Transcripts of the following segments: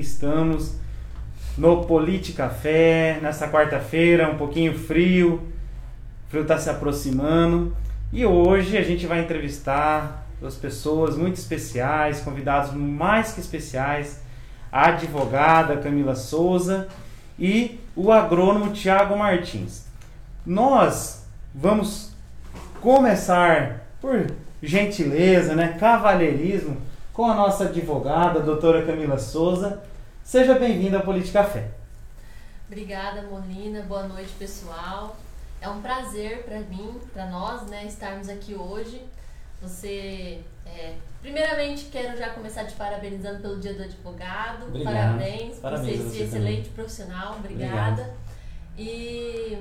Estamos no Polite Café, nessa quarta-feira, um pouquinho frio, o frio está se aproximando e hoje a gente vai entrevistar duas pessoas muito especiais, convidados mais que especiais, a advogada Camila Souza e o agrônomo Tiago Martins. Nós vamos começar por gentileza, né, cavalheirismo, com a nossa advogada, a doutora Camila Souza. Seja bem-vinda ao Política Fé. Obrigada, Molina. Boa noite, pessoal. É um prazer para mim, para nós, né, estarmos aqui hoje. Você, é, primeiramente, quero já começar te parabenizando pelo Dia do Advogado. Obrigado. Parabéns, Parabéns por a ser você esse excelente profissional. Obrigada. E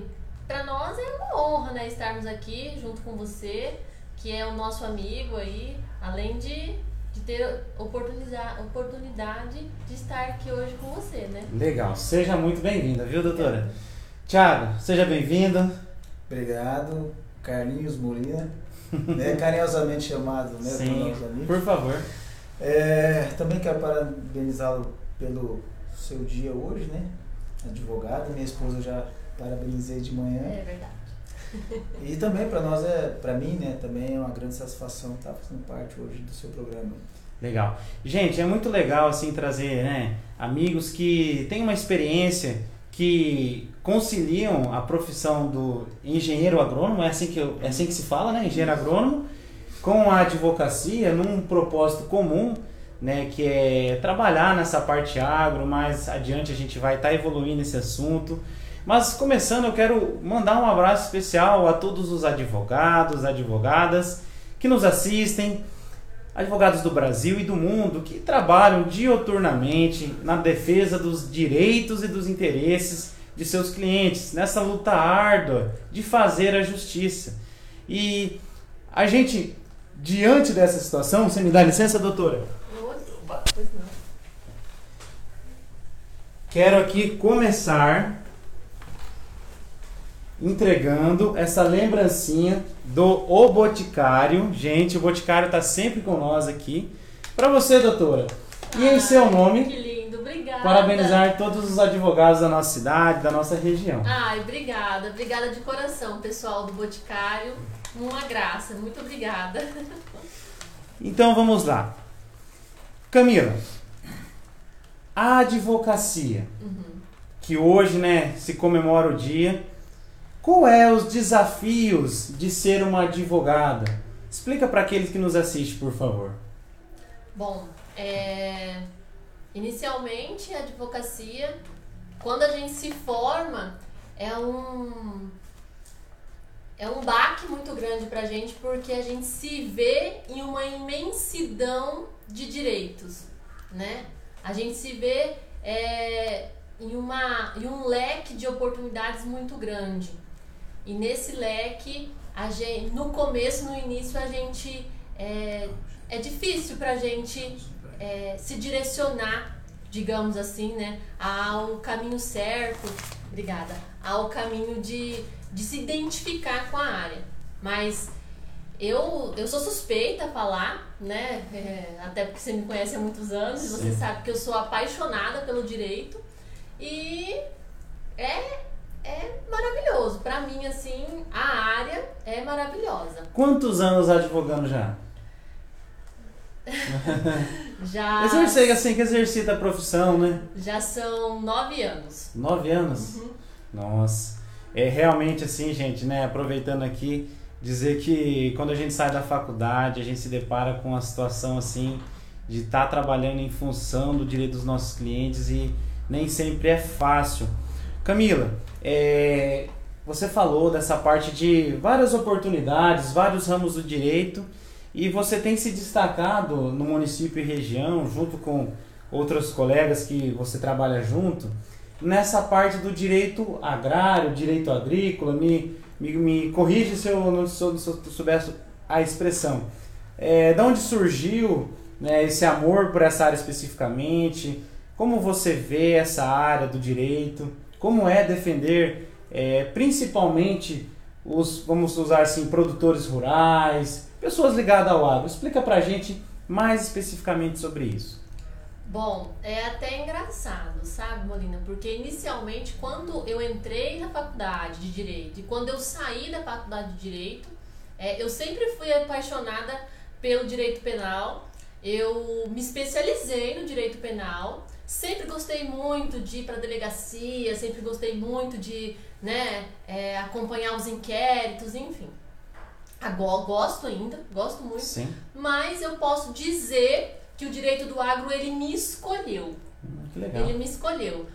para nós é uma honra, né, estarmos aqui junto com você, que é o nosso amigo aí, além de, de ter oportunidade, oportunidade de estar aqui hoje com você, né? Legal, seja muito bem-vinda, viu, doutora? Tiago, seja bem-vindo. Obrigado, Carlinhos Molina, né, carinhosamente chamado né, Sim, por favor. É, também quero parabenizá-lo pelo seu dia hoje, né? Advogado, minha esposa já parabenizei de manhã. É verdade. E também para nós é, para mim, né, também é uma grande satisfação estar fazendo parte hoje do seu programa. Legal. Gente, é muito legal assim trazer, né, amigos que têm uma experiência que conciliam a profissão do engenheiro agrônomo, é assim que eu, é assim que se fala, né, engenheiro agrônomo, com a advocacia num propósito comum, né, que é trabalhar nessa parte agro, mais adiante a gente vai estar evoluindo esse assunto. Mas começando, eu quero mandar um abraço especial a todos os advogados, advogadas que nos assistem, advogados do Brasil e do mundo que trabalham dioturnamente na defesa dos direitos e dos interesses de seus clientes, nessa luta árdua de fazer a justiça. E a gente, diante dessa situação, você me dá licença, doutora? Quero aqui começar entregando essa lembrancinha do O Boticário. Gente, o Boticário está sempre com nós aqui. Para você, doutora. E em Ai, seu nome, Que lindo, obrigada. parabenizar todos os advogados da nossa cidade, da nossa região. Ai, obrigada, obrigada de coração, pessoal do Boticário. Uma graça, muito obrigada. Então vamos lá. Camila, a advocacia, Uhum. que hoje né, se comemora o dia, qual é os desafios de ser uma advogada? Explica para aqueles que nos assistem, por favor. Bom, é, inicialmente a advocacia, quando a gente se forma, é um é um baque muito grande pra gente porque a gente se vê em uma imensidão de direitos, né? A gente se vê é, em, uma, em um leque de oportunidades muito grande. E nesse leque, a gente, no começo, no início, a gente é, é difícil pra gente é, se direcionar, digamos assim, né, ao caminho certo, obrigada, ao caminho de, de se identificar com a área. Mas eu, eu sou suspeita a falar, né, é, até porque você me conhece há muitos anos, e você Sim. sabe que eu sou apaixonada pelo direito e é, é maravilhoso. Pra mim, assim, a área é maravilhosa. Quantos anos advogando já? Já, Exercer assim que exercita a profissão, né? já são nove anos. Nove anos? Uhum. Nossa. É realmente assim, gente, né? Aproveitando aqui, dizer que quando a gente sai da faculdade, a gente se depara com uma situação assim de estar trabalhando em função do direito dos nossos clientes e nem sempre é fácil. Camila, é, você falou dessa parte de várias oportunidades, vários ramos do direito e você tem se destacado no município e região, junto com outros colegas que você trabalha junto, nessa parte do direito agrário, direito agrícola, me, me, me corrige se eu não se eu souber a expressão. É, de onde surgiu né, esse amor por essa área especificamente? Como você vê essa área do direito? Como é defender é, principalmente os, vamos usar assim, produtores rurais, pessoas ligadas ao agro? Explica pra gente mais especificamente sobre isso. Bom, é até engraçado, sabe, Molina? Porque inicialmente, quando eu entrei na faculdade de Direito e quando eu saí da faculdade de Direito, é, eu sempre fui apaixonada pelo direito penal. Eu me especializei no direito penal. Sempre gostei muito de ir para delegacia, sempre gostei muito de né, é, acompanhar os inquéritos, enfim. Agora gosto ainda, gosto muito. Sim. Mas eu posso dizer que o direito do agro ele me escolheu. Hum, que legal. Ele me escolheu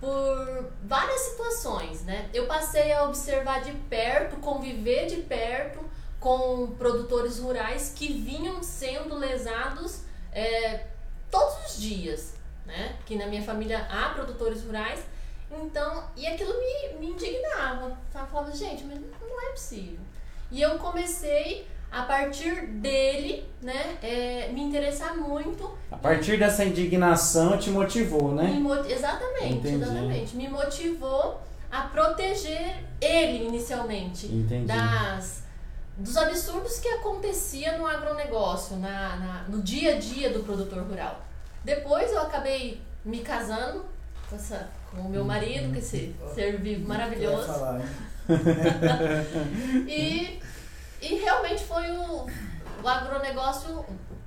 por várias situações, né? Eu passei a observar de perto, conviver de perto com produtores rurais que vinham sendo lesados é, todos os dias, né? Que na minha família há produtores rurais, então e aquilo me, me indignava. Eu falava, gente, mas não é possível. E eu comecei a partir dele, né, é, me interessar muito. A partir dessa indignação te motivou, né? Me, exatamente, Entendi. exatamente. Me motivou a proteger ele inicialmente Entendi. das dos absurdos que acontecia no agronegócio, na, na, no dia a dia do produtor rural. Depois eu acabei me casando com, essa, com o meu marido, que é esse ser vivo maravilhoso. Falar, e, e realmente foi o, o agronegócio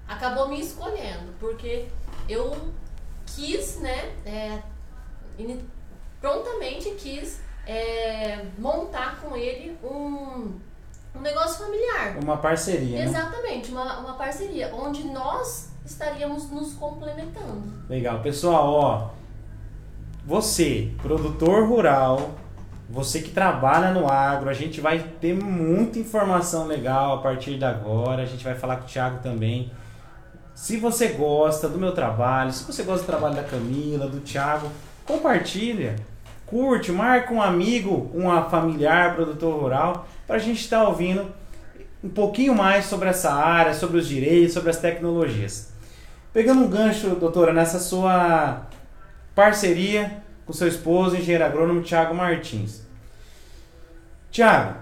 acabou me escolhendo, porque eu quis, né, é, prontamente quis é, montar com ele um, um negócio familiar. Uma parceria, né? Exatamente, uma, uma parceria, onde nós estaríamos nos complementando. Legal. Pessoal, ó. Você, produtor rural, você que trabalha no agro, a gente vai ter muita informação legal a partir de agora. A gente vai falar com o Thiago também. Se você gosta do meu trabalho, se você gosta do trabalho da Camila, do Thiago, compartilha, curte, marca um amigo, uma familiar, produtor rural, para a gente estar ouvindo um pouquinho mais sobre essa área, sobre os direitos, sobre as tecnologias. Pegando um gancho, doutora, nessa sua parceria com seu esposo, engenheiro agrônomo Tiago Martins. Tiago,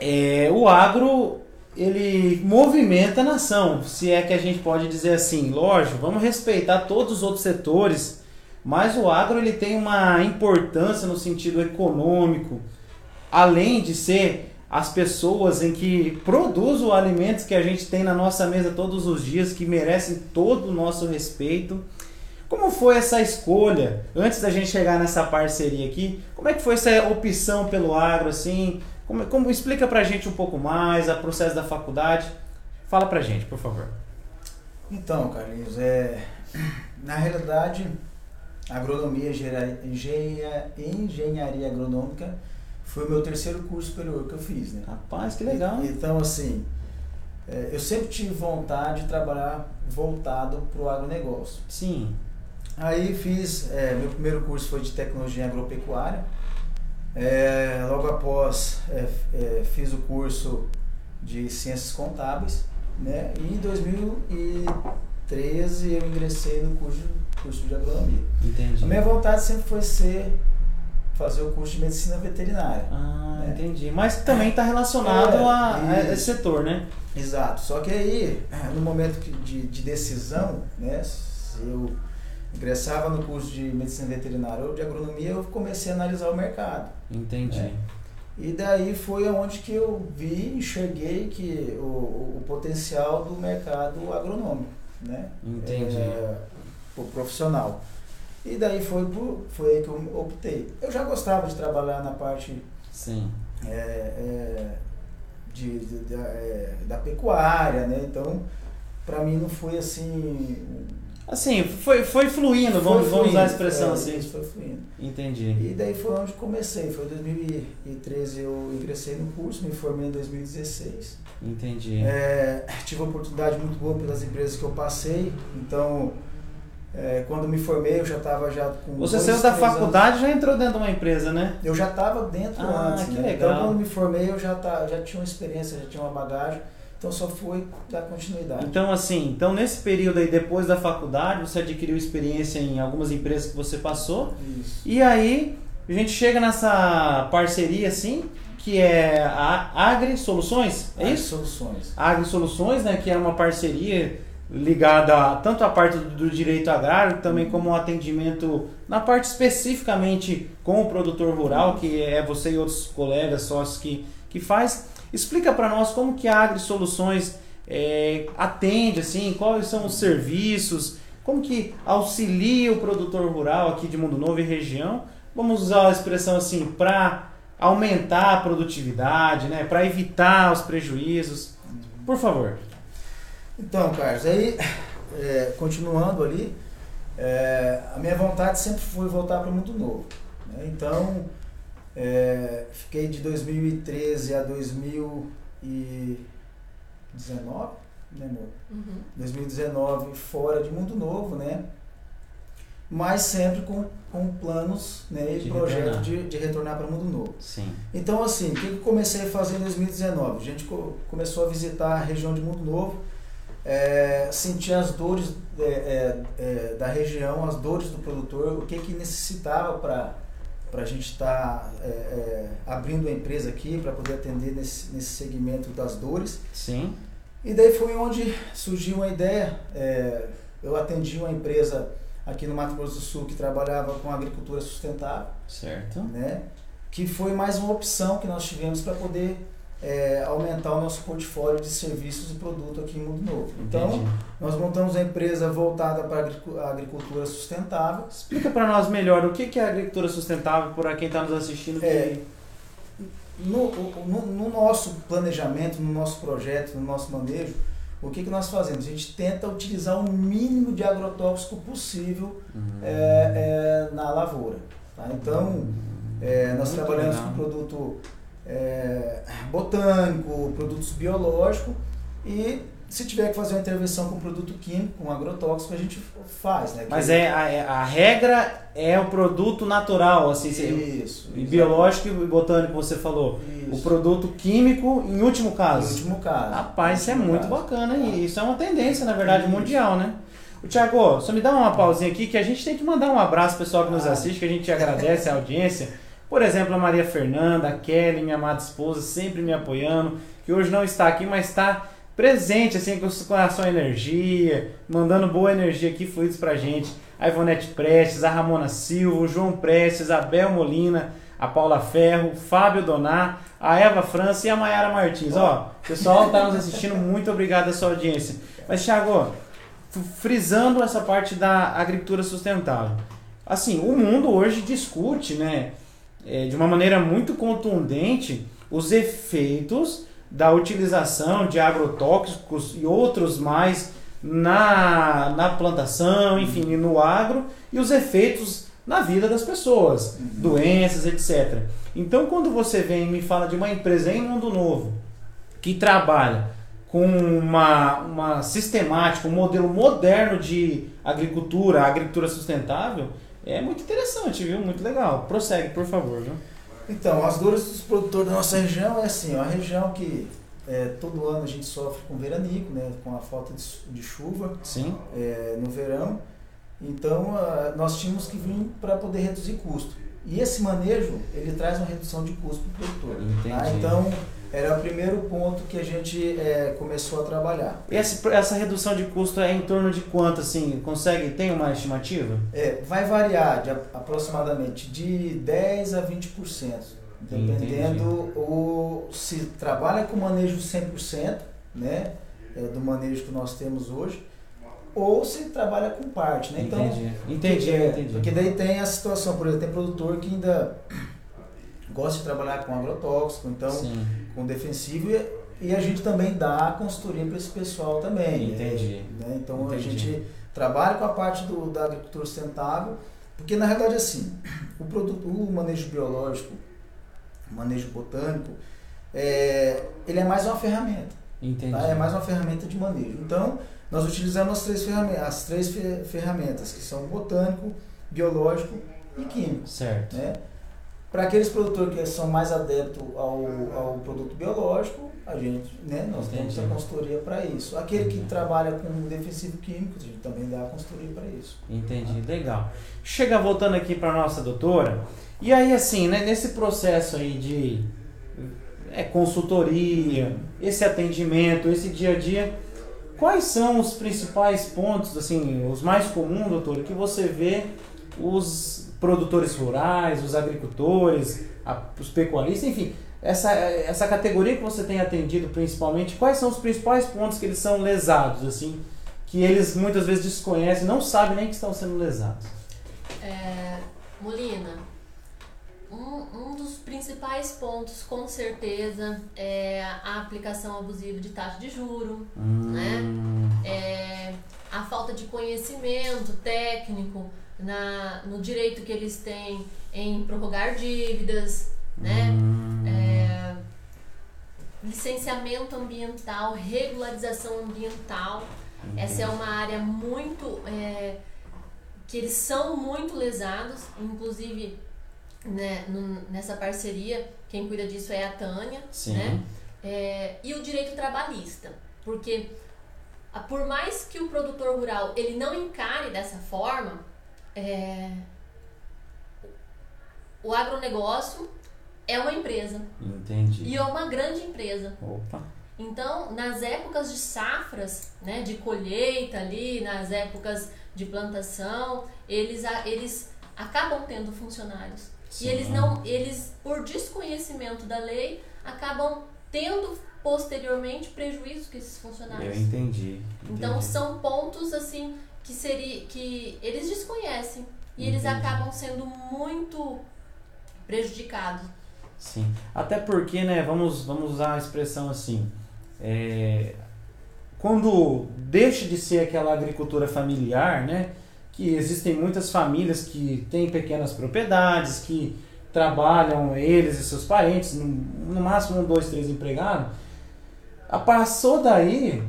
é, o agro ele movimenta a nação, se é que a gente pode dizer assim. Lógico, vamos respeitar todos os outros setores, mas o agro ele tem uma importância no sentido econômico, além de ser as pessoas em que produzem os alimentos que a gente tem na nossa mesa todos os dias, que merecem todo o nosso respeito. Como foi essa escolha, antes da gente chegar nessa parceria aqui, como é que foi essa opção pelo agro, assim, como, como explica pra gente um pouco mais, o processo da faculdade, fala pra gente, por favor. Então, Carlinhos, é, na realidade, agronomia, engenharia, engenharia agronômica foi o meu terceiro curso superior que eu fiz, né? Rapaz, que legal. Então, assim, é, eu sempre tive vontade de trabalhar voltado para o agronegócio. Sim, Aí fiz, é, meu primeiro curso foi de tecnologia agropecuária. É, logo após é, é, fiz o curso de ciências contábeis, né? E em 2013 eu ingressei no curso, curso de agronomia. entendi. A minha vontade sempre foi ser fazer o curso de medicina veterinária. Ah, É. entendi. Mas também está relacionado É, a, a esse setor, né? Exato. Só que aí, no momento de, de decisão, né, se eu ingressava no curso de medicina veterinária ou de agronomia, eu comecei a analisar o mercado. Entendi. É. E daí foi onde que eu vi, enxerguei que o, o, o potencial do mercado agronômico, né? Entendi. É, o profissional. E daí foi, por- foi aí que eu optei. Eu já gostava de trabalhar na parte Sim. é, é, de, de- da, é, da pecuária, né? Então, para mim não foi assim. Assim, foi, foi fluindo, vamos, foi vamos usar a fluindo, expressão é, assim. Isso foi fluindo. Entendi. E daí foi onde comecei. Foi em 2013 eu ingressei no curso, me formei em 2016. Entendi. É, tive uma oportunidade muito boa pelas empresas que eu passei. Então, é, quando me formei, eu já estava já com. Você saiu da anos. faculdade e já entrou dentro de uma empresa, né? Eu já estava dentro Ah, antes, né? Então, quando me formei, eu já, tá, já tinha uma experiência, já tinha uma bagagem. Então, só foi dar continuidade. Então, assim, então nesse período aí, depois da faculdade, você adquiriu experiência em algumas empresas que você passou. Isso. E aí, a gente chega nessa parceria, assim, que é a Agri Soluções, é As isso? Soluções. Agri Soluções, né, que é uma parceria ligada a, tanto à parte do, direito agrário, também como o atendimento na parte especificamente com o produtor rural, que é você e outros colegas, sócios que, que faz. Explica para nós como que a Agri Soluções é, atende, assim, quais são os serviços, como que auxilia o produtor rural aqui de Mundo Novo e região. Vamos usar a expressão assim, para aumentar a produtividade, né, para evitar os prejuízos. Por favor. Então, Carlos, aí, é, continuando ali, é, a minha vontade sempre foi voltar para o mundo novo. Né? Então, é, fiquei de 2013 a 2019, né, amor? Uhum. 2019 fora de mundo novo, né? Mas sempre com, com planos né, e projetos de, de retornar para o mundo novo. Sim. Então, assim, o que eu comecei a fazer em 2019? A gente começou a visitar a região de Mundo Novo, é, sentir as dores é, é, é, da região, as dores do produtor, o que, que necessitava para para a gente estar tá, é, é, abrindo a empresa aqui para poder atender nesse, nesse segmento das dores. Sim. E daí foi onde surgiu uma ideia. Eu atendi uma empresa aqui no Mato Grosso do Sul que trabalhava com agricultura sustentável. Certo. Né? Que foi mais uma opção que nós tivemos para poder é, aumentar o nosso portfólio de serviços e produto aqui em Mundo Novo. Então, Entendi. nós montamos uma empresa voltada para a agricultura sustentável. Explica para nós melhor o que é a agricultura sustentável para quem está nos assistindo. É, no, no, no, nosso planejamento, no nosso projeto, no nosso manejo, o que, que nós fazemos? A gente tenta utilizar o mínimo de agrotóxico possível uhum. é, é, na lavoura. Tá? Então, é, nós Muito trabalhamos legal. com produto é, botânico, produtos biológicos e se tiver que fazer uma intervenção com produto químico, com agrotóxico, a gente faz, né? Mas é a, é, a, regra é o produto natural, assim, isso, e biológico e botânico você falou. Isso. O produto químico em último caso. Em último caso. Rapaz, isso é muito caso. bacana e isso é uma tendência, na verdade, isso. mundial, né? O Thiago, só me dá uma pausinha aqui que a gente tem que mandar um abraço pessoal que nos ah. assiste, que a gente agradece a audiência. Por exemplo, a Maria Fernanda, a Kelly, minha amada esposa, sempre me apoiando, que hoje não está aqui, mas está presente, assim, com a sua energia, mandando boa energia aqui, fluidos pra gente. A Ivonete Prestes, a Ramona Silva, o João Prestes, a Bel Molina, a Paula Ferro, o Fábio Donar, a Eva França e a Mayara Martins. Ó, pessoal está nos assistindo, muito obrigado a sua audiência. Mas, Thiago, frisando essa parte da agricultura sustentável. Assim, o mundo hoje discute, né? É, de uma maneira muito contundente os efeitos da utilização de agrotóxicos e outros mais na, na plantação, enfim, no agro e os efeitos na vida das pessoas, uhum. doenças, etc. Então, quando você vem e me fala de uma empresa em Mundo Novo que trabalha com uma, uma sistemática, um modelo moderno de agricultura, agricultura sustentável, é muito interessante, viu? Muito legal. Prossegue, por favor, viu? Então, as dores dos produtores da nossa região é assim, é uma região que é, todo ano a gente sofre com veranico, né, com a falta de, de chuva. É, no verão. Então, a, nós tínhamos que vir para poder reduzir custo. E esse manejo, ele traz uma redução de custo para o produtor. Tá? Então, era o primeiro ponto que a gente é, começou a trabalhar. E essa, essa redução de custo é em torno de quanto, assim? Consegue, tem uma estimativa? É, vai variar de aproximadamente de 10% a 20%, dependendo o, se trabalha com manejo 100%, né, é, do manejo que nós temos hoje, ou se trabalha com parte, né? Então, entendi, entendi, é, entendi. Porque daí tem a situação, por exemplo, tem produtor que ainda gosta de trabalhar com agrotóxico, então Sim. Com defensivo e, e, a gente também dá consultoria para esse pessoal também. Entendi. Né? Então Entendi. a gente trabalha com a parte do, da agricultura sustentável, porque na realidade assim, o produto, o manejo biológico, o manejo botânico, é, ele é mais uma ferramenta. Entendi. Tá? É mais uma ferramenta de manejo. Então, nós utilizamos as três ferramentas, as três ferramentas que são botânico, biológico e químico. Certo. Né? Para aqueles produtores que são mais adeptos ao, ao produto biológico, a gente, né, nós Entendi. temos a consultoria para isso. Aquele Entendi. que trabalha com defensivo químico, a gente também dá a consultoria para isso. Entendi, legal. Chega voltando aqui para nossa doutora, e aí assim, né, nesse processo aí de é, consultoria, esse atendimento, esse dia a dia, Quais são os principais pontos, assim, os mais comuns, doutor, que você vê os produtores rurais, os agricultores, a, os pecuaristas, enfim, essa, essa categoria que você tem atendido principalmente, quais são os principais pontos que eles são lesados, assim, que eles muitas vezes desconhecem, não sabem nem que estão sendo lesados? É, Molina, um, um dos principais pontos, com certeza, é a aplicação abusiva de taxa de juro, Hum, né? É, a falta de conhecimento técnico na, no direito que eles têm em prorrogar dívidas, né? hum, É, licenciamento ambiental, regularização ambiental. Essa é uma área muito. é, que eles são muito lesados, inclusive né, nessa parceria, quem cuida disso é a Tânia, Sim. né? É, e o direito trabalhista, porque por mais que o produtor rural ele não encare dessa forma, é, o agronegócio é uma empresa Entendi. e é uma grande empresa. Opa. Então, nas épocas de safras, né, de colheita ali, nas épocas de plantação, eles, eles acabam tendo funcionários. Sim. E eles não, eles por desconhecimento da lei, acabam tendo posteriormente prejuízos com esses Eu funcionários. entendi. Então entendi. são pontos assim que seria que eles desconhecem e eles Entendi. acabam sendo muito prejudicados. Sim. Até porque, né, vamos, vamos usar a expressão assim. é, quando deixa de ser aquela agricultura familiar, né? Que existem muitas famílias que têm pequenas propriedades, que trabalham eles e seus parentes, no, no máximo um, dois, três empregados. Passou daí,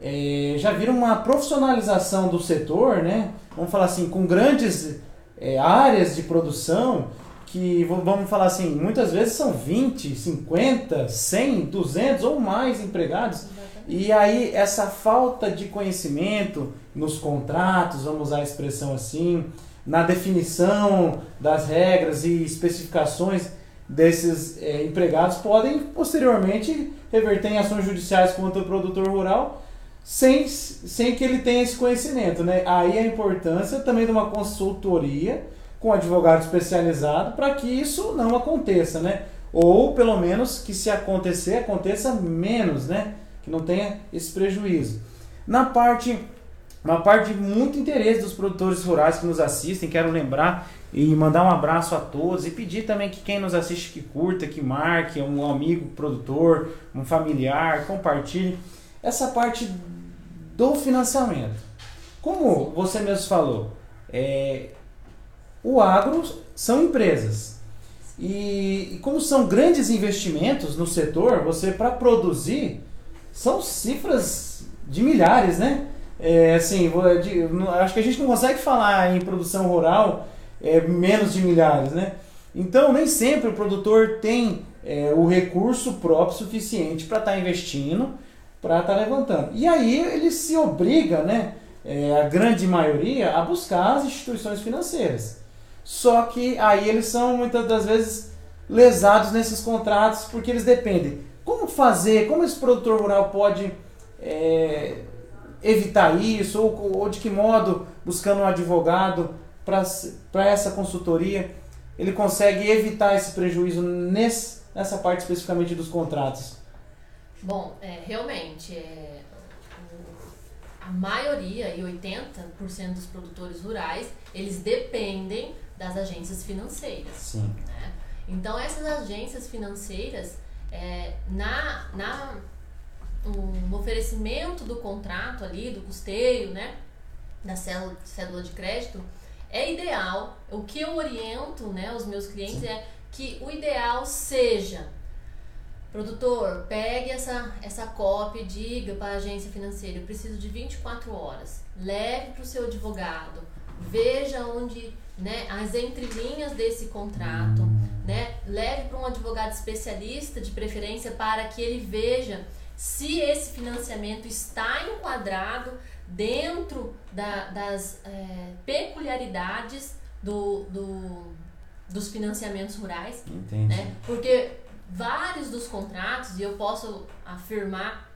é, já vira uma profissionalização do setor, né? Vamos falar assim, com grandes é, áreas de produção que, vamos falar assim, muitas vezes são 20, 50, 100, 200 ou mais empregados. E aí essa falta de conhecimento nos contratos, vamos usar a expressão assim, na definição das regras e especificações desses eh, empregados podem posteriormente reverter em ações judiciais contra o produtor rural sem, sem que ele tenha esse conhecimento, né? Aí a importância também de uma consultoria com advogado especializado para que isso não aconteça, né? Ou pelo menos que se acontecer, aconteça menos, né? Que não tenha esse prejuízo. Na parte, uma parte de muito interesse dos produtores rurais que nos assistem, quero lembrar e mandar um abraço a todos e pedir também que quem nos assiste que curta, que marque um amigo produtor, um familiar, compartilhe essa parte do financiamento. Como você mesmo falou, é, o agro são empresas. E, e como são grandes investimentos no setor, você para produzir são cifras de milhares, né? É, assim, acho que a gente não consegue falar em produção rural é, menos de milhares, né? Então nem sempre o produtor tem é, o recurso próprio suficiente para estar investindo, para estar levantando. E aí ele se obriga, né? é, a grande maioria, a buscar as instituições financeiras. Só que aí eles são muitas das vezes lesados nesses contratos porque eles dependem. Como fazer? Como esse produtor rural pode é, evitar isso? Ou, ou de que modo, buscando um advogado para essa consultoria, ele consegue evitar esse prejuízo nesse, nessa parte especificamente dos contratos? Bom, é, realmente, é, a maioria, e 80% dos produtores rurais, eles dependem das agências financeiras. Sim. né? Então, essas agências financeiras, é, na, na, no oferecimento do contrato ali, do custeio, né, da cédula, cédula de crédito, é ideal, o que eu oriento né, os meus clientes é que o ideal seja Produtor, pegue essa, essa cópia e diga para a agência financeira, eu preciso de 24 horas. Leve para o seu advogado, veja onde, né, as entrelinhas desse contrato, né? Leve para um advogado especialista, de preferência, para que ele veja se esse financiamento está enquadrado dentro da- das é, peculiaridades do, do- dos financiamentos rurais Entendi. né? Porque vários dos contratos, e eu posso afirmar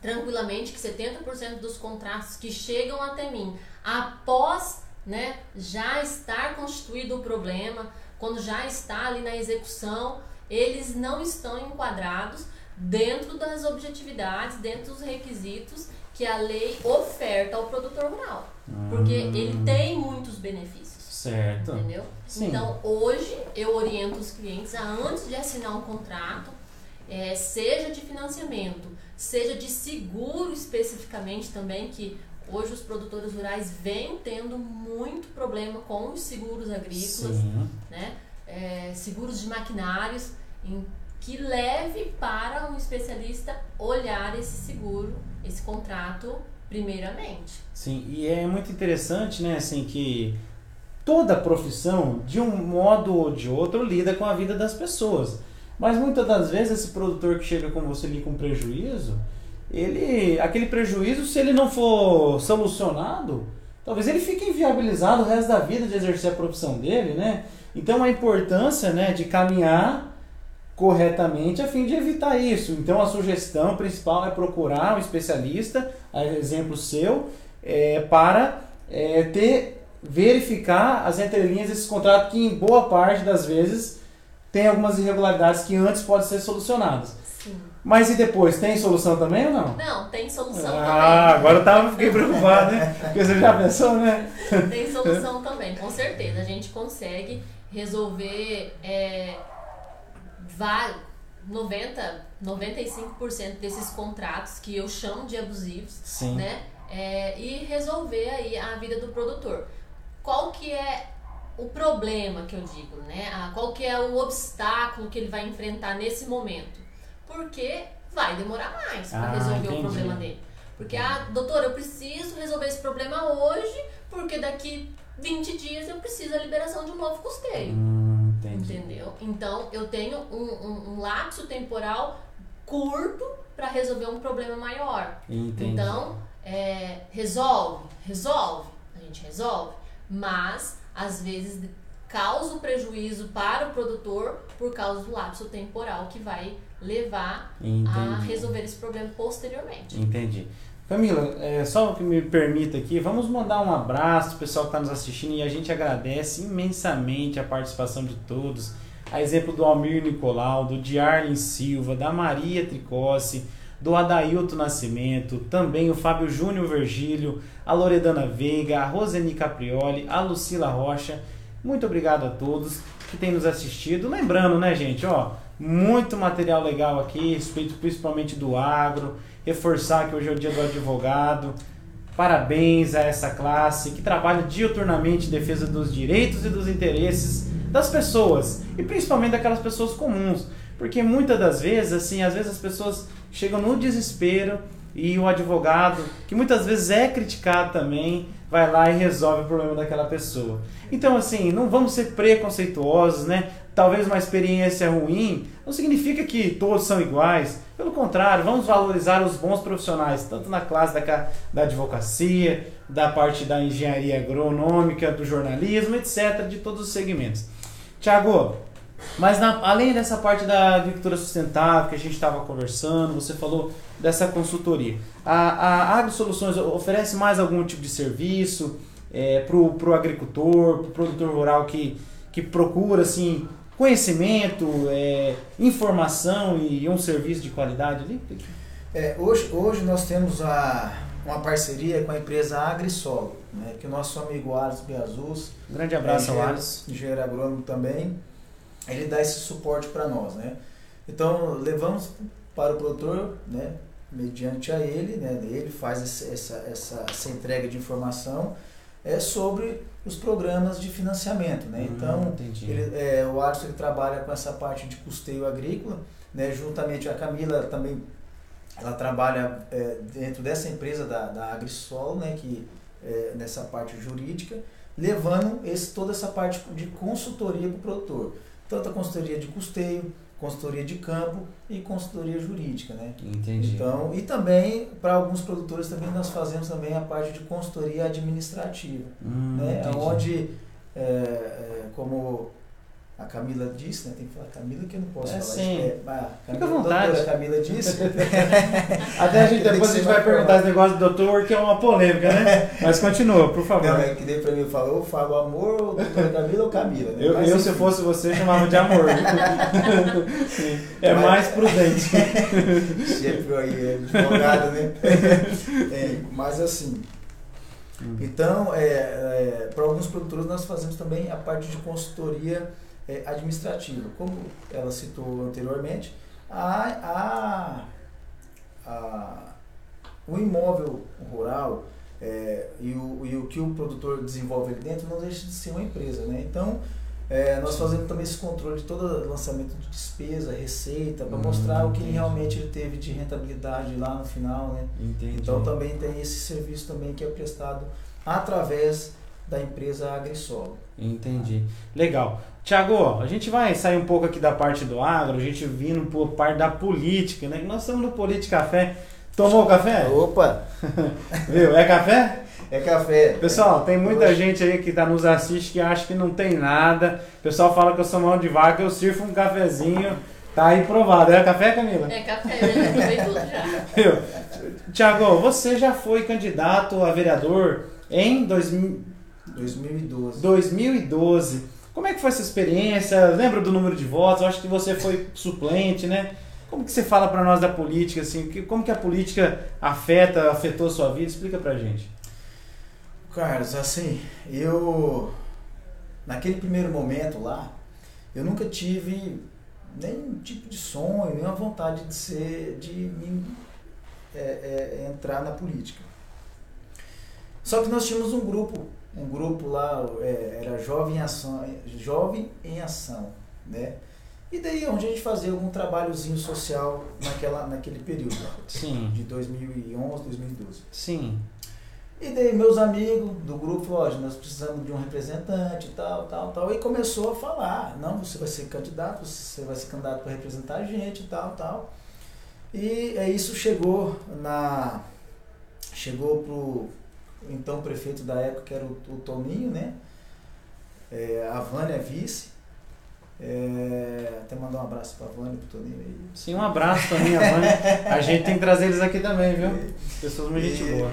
tranquilamente que 70% dos contratos que chegam até mim após né, já estar constituído o problema, quando já está ali na execução, eles não estão enquadrados dentro das objetividades, dentro dos requisitos que a lei oferta ao produtor rural. Porque ele tem muitos benefícios. Certo. Entendeu? Sim. Então, hoje, eu oriento os clientes a, antes de assinar um contrato, é, seja de financiamento, seja de seguro especificamente também, que hoje os produtores rurais vêm tendo muito problema com os seguros agrícolas, Sim. né? É, seguros de maquinários, em, que leve para um especialista olhar esse seguro, esse contrato primeiramente. Sim, e é muito interessante, né, assim, que toda profissão, de um modo ou de outro, lida com a vida das pessoas. Mas muitas das vezes esse produtor que chega com você ali com prejuízo, ele, aquele prejuízo, se ele não for solucionado, talvez ele fique inviabilizado o resto da vida de exercer a profissão dele, né? Então a importância, né, de caminhar corretamente a fim de evitar isso. Então a sugestão principal é procurar um especialista, exemplo seu, é, para é, ter verificar as entrelinhas desses contratos que em boa parte das vezes tem algumas irregularidades que antes podem ser solucionadas. Sim. Mas e depois, tem solução também ou não? Não, tem solução ah, também. Ah, agora eu tava, fiquei preocupado, né? Porque você já pensou, né? Tem solução também, com certeza. A gente consegue resolver é, 90, 95% desses contratos que eu chamo de abusivos, Sim. né? É, e resolver aí a vida do produtor. Qual que é o problema que eu digo, né? Ah, qual que é o obstáculo que ele vai enfrentar nesse momento? Porque vai demorar mais para ah, resolver entendi. o problema dele. Porque, ah, doutor, eu preciso resolver esse problema hoje, porque daqui 20 dias eu preciso da liberação de um novo custeio. Hum, Entendeu? Então, eu tenho um, um, um lapso temporal curto para resolver um problema maior. Entendi. Então, é, resolve, resolve, a gente resolve, mas às vezes causa um prejuízo para o produtor por causa do lapso temporal que vai levar Entendi. a resolver esse problema posteriormente. Entendi. Camila, é, só que me permita aqui, vamos mandar um abraço pro pessoal que está nos assistindo e a gente agradece imensamente a participação de todos. A exemplo do Almir Nicolau, do Diarlen Silva, da Maria Tricossi, do Adailto Nascimento, também o Fábio Júnior Virgílio, a Loredana Veiga, a Roseni Caprioli, a Lucila Rocha. Muito obrigado a todos que têm nos assistido. Lembrando, né, gente, ó, muito material legal aqui, respeito principalmente do agro. Reforçar que hoje é o dia do advogado. Parabéns a essa classe que trabalha diuturnamente em defesa dos direitos e dos interesses das pessoas e principalmente daquelas pessoas comuns, porque muitas das vezes, assim, às vezes as pessoas chegam no desespero e o advogado, que muitas vezes é criticado também, vai lá e resolve o problema daquela pessoa. Então, assim, não vamos ser preconceituosos, né? Talvez uma experiência ruim não significa que todos são iguais. Pelo contrário, vamos valorizar os bons profissionais, tanto na classe da, da advocacia, da parte da engenharia agronômica, do jornalismo, etc., de todos os segmentos. Tiago, mas na, além dessa parte da agricultura sustentável que a gente estava conversando, você falou dessa consultoria. A, a AgroSoluções oferece mais algum tipo de serviço é, para o agricultor, para o produtor rural que, que procura assim, conhecimento, é, informação e um serviço de qualidade ali? É, hoje, hoje nós temos a, uma parceria com a empresa AgriSolo, né, que o nosso amigo Alisson Biazus. Um grande abraço ao Alisson. Engenheiro agrônomo também ele dá esse suporte para nós, né? Então, levamos para o produtor, né, mediante a ele, né, ele faz essa, essa, essa entrega de informação. É sobre os programas de financiamento, né? Hum, então, ele, é, o Arthur ele trabalha com essa parte de custeio agrícola, né, juntamente a Camila também ela trabalha é, dentro dessa empresa da, da Agrisol, né, que é, nessa parte jurídica, levando esse, toda essa parte de consultoria para o produtor tanto a consultoria de custeio, consultoria de campo e consultoria jurídica, né? Entendi. Então, e também para alguns produtores também nós fazemos também a parte de consultoria administrativa, hum, né? Onde, é, é, como a Camila disse, né? Tem que falar Camila que eu não posso É, falar. sim. É, a Fica à Camila, vontade. doutora Camila disse. Até a gente, depois a gente vai perguntar esse negócio do doutor, que é uma polêmica, né? Mas continua, por favor. Não, é que nem pra mim falou, eu falo amor, ou doutora Camila ou Camila. Né? Eu, Mas, eu, se fosse você, chamava de amor. Sim. É Mas- mais prudente. Sempre aí, é advogado, né? É, mas assim, então, é, é, para alguns produtores nós fazemos também a parte de consultoria é, administrativa. Como ela citou anteriormente, a, a, a, o imóvel rural é, e, o, e o que o produtor desenvolve ali dentro não deixa de ser uma empresa. Né? Então, é, nós fazemos também esse controle de todo lançamento de despesa, receita, para Hum, mostrar o que entendi. realmente ele teve de rentabilidade lá no final. Né? Entendi. Então também tem esse serviço também que é prestado através da empresa AgriSolo. Entendi. Legal. Tiago, a gente vai sair um pouco aqui da parte do agro, a gente vindo por parte da política, né? Que Nós estamos no Política Café. Tomou café? Opa! Viu? É café? É café. Pessoal, tem muita Oxe. gente aí que tá nos assiste que acha que não tem nada. O pessoal fala que eu sou mão de vaca, eu sirvo um cafezinho. Tá aí provado. É café, Camila? É café, eu já provei tudo já. Viu? Tiago, você já foi candidato a vereador em 2000 2012. 2012. Como é que foi essa experiência? Lembra do número de votos? Eu acho que você foi suplente, né? Como que você fala pra nós da política, assim? Como que a política afeta, afetou a sua vida? Explica pra gente. Carlos, assim, eu naquele primeiro momento lá, eu nunca tive nenhum tipo de sonho, nenhuma vontade de ser, de me, é, é, entrar na política. Só que nós tínhamos um grupo, um grupo lá, é, era Jovem em Ação, Jovem em Ação, né? E daí onde a gente fazia algum trabalhozinho social naquela, naquele período, lá, Sim, de 2011, 2012. sim. E daí meus amigos do grupo falaram, "Ó, nós precisamos de um representante e tal, tal, tal. E começou a falar, não, você vai ser candidato, você vai ser candidato para representar a gente e tal, tal. E é, isso chegou na. Chegou pro então prefeito da época, que era o, o Toninho, né? É, a Vânia é vice. É, até mandar um abraço pra Vânia e pro Toninho aí. Sim, um abraço também, a Vânia. A gente tem que trazer eles aqui também, viu? Pessoas muito gente E- boa.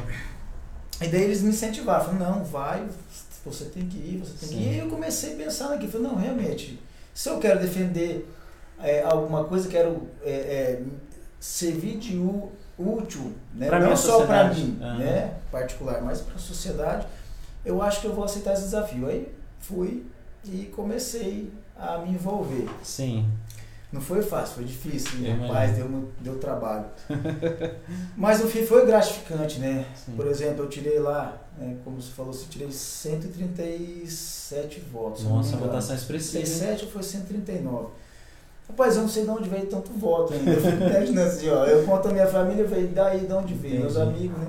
E daí eles me incentivaram, falaram, não, vai, você tem que ir, você tem que Sim. ir. E aí eu comecei a pensar naquilo, falei, não, realmente, se eu quero defender é, alguma coisa, quero é, é, servir de útil, né? Pra não só para mim, Aham. né, particular, mas para a sociedade, eu acho que eu vou aceitar esse desafio. Aí fui e comecei a me envolver. Sim. Não foi fácil, foi difícil, Eu né? rapaz, deu, deu trabalho. Mas no fim foi gratificante, né? Sim. Por exemplo, eu tirei lá, né, como você falou, você tirei 137 votos. eu Nossa, votação expressiva. hein? 37 ou foi 139? Rapaz, eu não sei de onde veio tanto voto ainda. Eu fico imaginando assim, ó. Eu conto a minha família, falei, daí de onde veio? Meus amigos, né?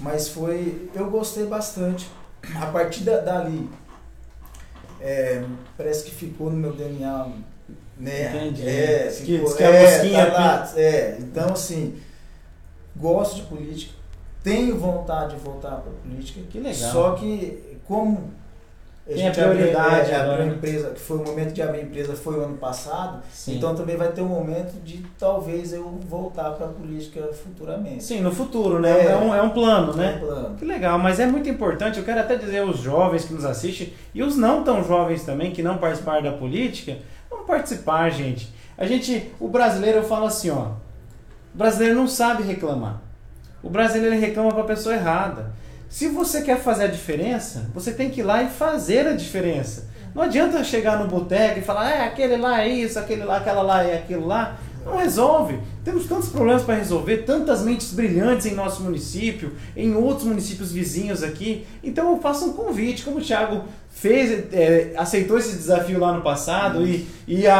Mas foi. Eu gostei bastante. A partir da, dali, é, parece que ficou no meu DNA, né? Entendi. É, que- ficou, que a é, mosquinha tá lá, é, então assim, gosto de política, tenho vontade de voltar para política. Que legal. Só que como a a gente abriu- prioridade é, agora, a empresa, que foi o momento de abrir a empresa foi o ano passado, Sim. então também vai ter um momento de talvez eu voltar para a política futuramente. Sim, no futuro, né? É. É, um, é um plano, né? É um plano. Que legal, mas é muito importante, eu quero até dizer aos jovens que nos assistem e os não tão jovens também que não participaram da política, vamos participar, gente. A gente, o brasileiro eu falo assim, ó, o brasileiro não sabe reclamar. O brasileiro reclama para a pessoa errada. Se você quer fazer a diferença, você tem que ir lá e fazer a diferença. Não adianta chegar no boteco e falar, é, aquele lá é isso, aquele lá, aquela lá é aquilo lá. Não resolve. Temos tantos problemas para resolver, tantas mentes brilhantes em nosso município, em outros municípios vizinhos aqui. Então eu faço um convite, como o Thiago fez, é, aceitou esse desafio lá no passado e, e a-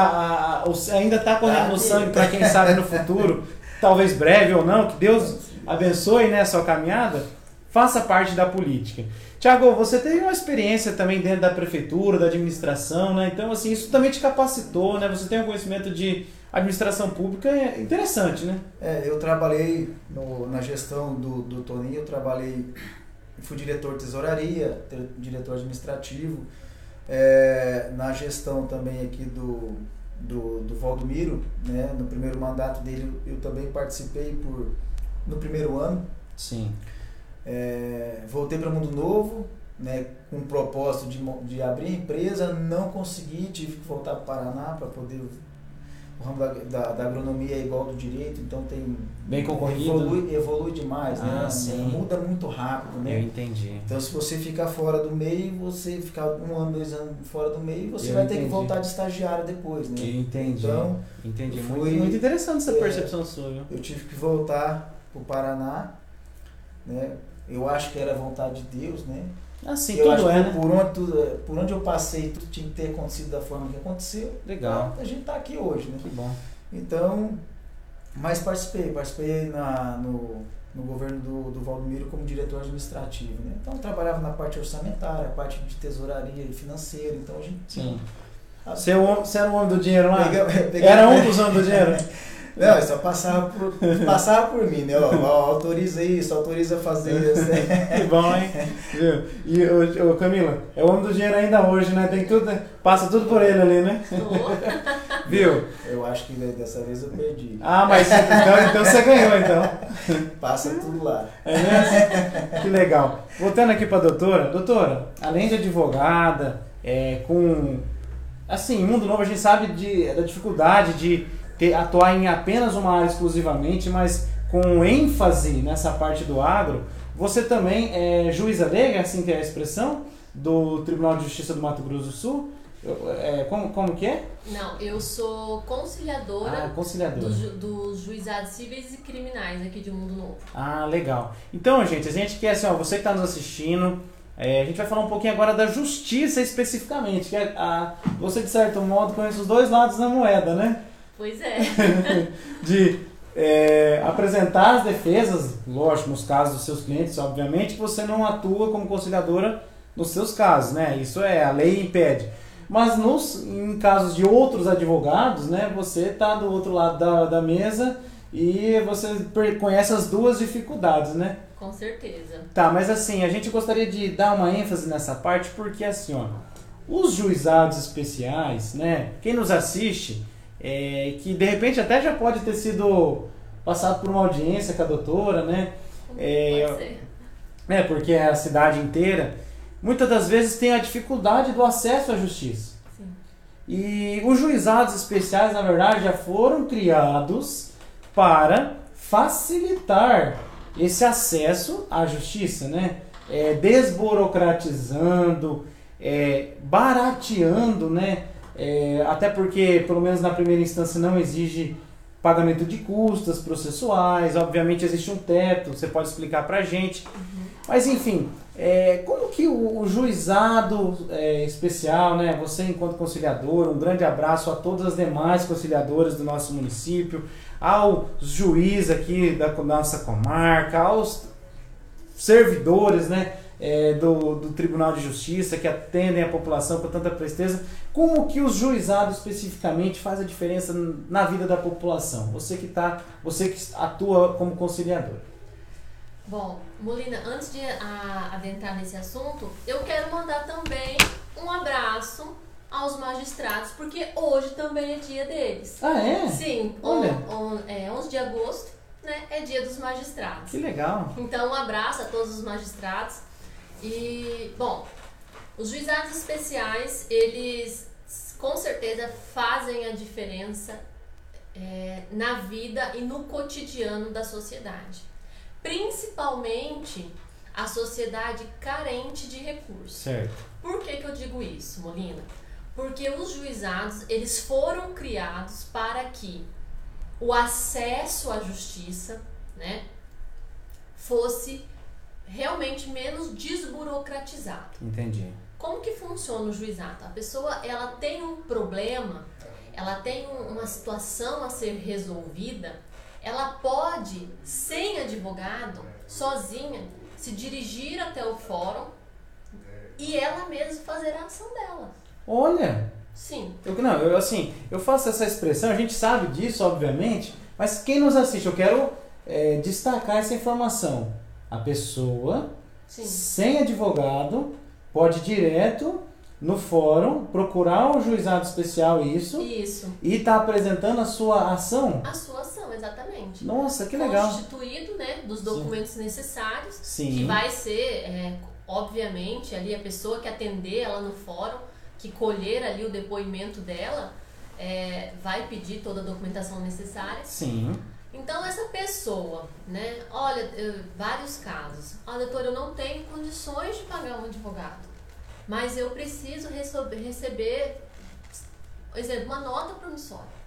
a- o- ainda está correndo no Aqui. sangue para quem sabe no futuro, talvez breve ou não, que Deus abençoe né, a sua caminhada, faça parte da política. Tiago, você teve uma experiência também dentro da prefeitura, da administração, né? Então, assim, isso também te capacitou, né? Você tem um conhecimento de administração pública é interessante, né? É, eu trabalhei no- na gestão do, do Toninho, eu trabalhei, fui diretor de tesouraria, te- diretor administrativo, É, na gestão também aqui do, do, do Valdomiro, né, no primeiro mandato dele, eu também participei por, no primeiro ano. Sim. É, voltei para o Mundo Novo, né, com o propósito de, de abrir a empresa, não consegui, tive que voltar para o Paraná para poder o ramo da, da, da, agronomia é igual do direito, então tem. Bem concorrido. Evolui, evolui demais, ah, né? Sim. Muda muito rápido, né? Eu entendi. Então se você ficar fora do meio, você ficar um ano, dois anos fora do meio, você Eu vai entendi. ter que voltar de estagiário depois, né? Eu entendi. Então, entendi. eu Muito, fui- muito interessante essa é, percepção sua, viu? eu tive que voltar para o Paraná, né? Eu acho que era vontade de Deus, né? Assim, eu tudo é, né? por, onde, tudo- por onde eu passei, tudo tinha que ter acontecido da forma que aconteceu. Legal. A gente está aqui hoje, né? Que bom. Então, mas participei, participei na, no, no governo do, do Valdomiro como diretor administrativo, né? Então, eu trabalhava na parte orçamentária, parte de tesouraria e financeira, então a gente... Sim. a- Você, é você era o homem do dinheiro lá? Pega- pega- Era um dos homens do dinheiro? Não, só passava por, passava por mim, né? Ó, autoriza isso, autoriza fazer isso. né? Que bom, hein? Viu? E o, o Camila, é o homem do dinheiro ainda hoje, né? Tem tudo, passa tudo por ele ali, né? Viu? Eu acho que dessa vez eu perdi. Ah, mas então, então você ganhou, então. Passa tudo lá. É mesmo? Que legal. Voltando aqui para a doutora. Doutora, além de advogada, é, com... Assim, Mundo Novo a gente sabe de, da dificuldade de atuar em apenas uma área exclusivamente, mas com ênfase nessa parte do agro. Você também é juíza leiga, assim que é a expressão, do Tribunal de Justiça do Mato Grosso do Sul. Eu- é, como, como que é? Não, eu sou Ah, conciliadora conciliadora. dos, ju- dos juizados cíveis e criminais aqui de Mundo Novo. Ah, legal. Então, gente, a gente quer assim, ó, você que está nos assistindo, é, a gente vai falar um pouquinho agora da justiça especificamente, que é a, você de certo modo conhece os dois lados da moeda, né? Pois é. De é, apresentar as defesas, lógico, nos casos dos seus clientes, obviamente, você não atua como conciliadora nos seus casos, né? Isso é, a lei impede. Mas nos, em casos de outros advogados, né, você está do outro lado da, da mesa e você conhece as duas dificuldades, né? Com certeza. Tá, mas assim, a gente gostaria de dar uma ênfase nessa parte porque assim, ó, os juizados especiais, né? Quem nos assiste, é, que de repente até já pode ter sido passado por uma audiência com a doutora, né? É, Pode ser. É, porque é a cidade inteira, muitas das vezes tem a dificuldade do acesso à justiça. Sim. E os juizados especiais, na verdade, já foram criados para facilitar esse acesso à justiça, né? É, desburocratizando, é, barateando, né? É, até porque, pelo menos na primeira instância, não exige pagamento de custas processuais, obviamente existe um teto, você pode explicar pra gente. Mas enfim, é, como que o, o juizado é, especial, né, você enquanto conciliador, um grande abraço a todas as demais conciliadoras do nosso município, aos juízes aqui da nossa comarca, aos servidores né, é, do, do Tribunal de Justiça que atendem a população com tanta presteza, como que os juizados especificamente faz a diferença na vida da população? Você que tá, você que atua como conciliador. Bom, Molina, antes de a- adentrar nesse assunto, eu quero mandar também um abraço aos magistrados, porque hoje também é dia deles. Ah, é? Sim, on, Olha. on, é, 11 de agosto né, é dia dos magistrados. Que legal. Então, um abraço a todos os magistrados. E, bom, os juizados especiais, eles com certeza fazem a diferença é, na vida e no cotidiano da sociedade. Principalmente a sociedade carente de recursos. Certo. Por que, que eu digo isso, Molina? Porque os juizados, eles foram criados para que o acesso à justiça, né, fosse realmente menos desburocratizado. Entendi. Como que funciona o juizado? A pessoa, ela tem um problema, ela tem um- uma situação a ser resolvida, ela pode, sem advogado, sozinha, se dirigir até o fórum e ela mesma fazer a ação dela. Olha, Sim, eu, não, eu assim, eu faço essa expressão, a gente sabe disso, obviamente, mas quem nos assiste, eu quero é, destacar essa informação. A pessoa, sim, sem advogado, pode ir direto no fórum, procurar o juizado especial, isso, Isso. e tá apresentando a sua ação? A sua ação, exatamente. Nossa, que legal. Constituído, né, dos documentos necessários. Sim. Que vai ser, é, obviamente, ali a pessoa que atender ela no fórum, que colher ali o depoimento dela, é, vai pedir toda a documentação necessária. Sim. Então essa pessoa, né, olha, vários casos. Ah, doutor, eu não tenho condições de pagar um advogado, mas eu preciso receber, receber por exemplo, uma nota promissória.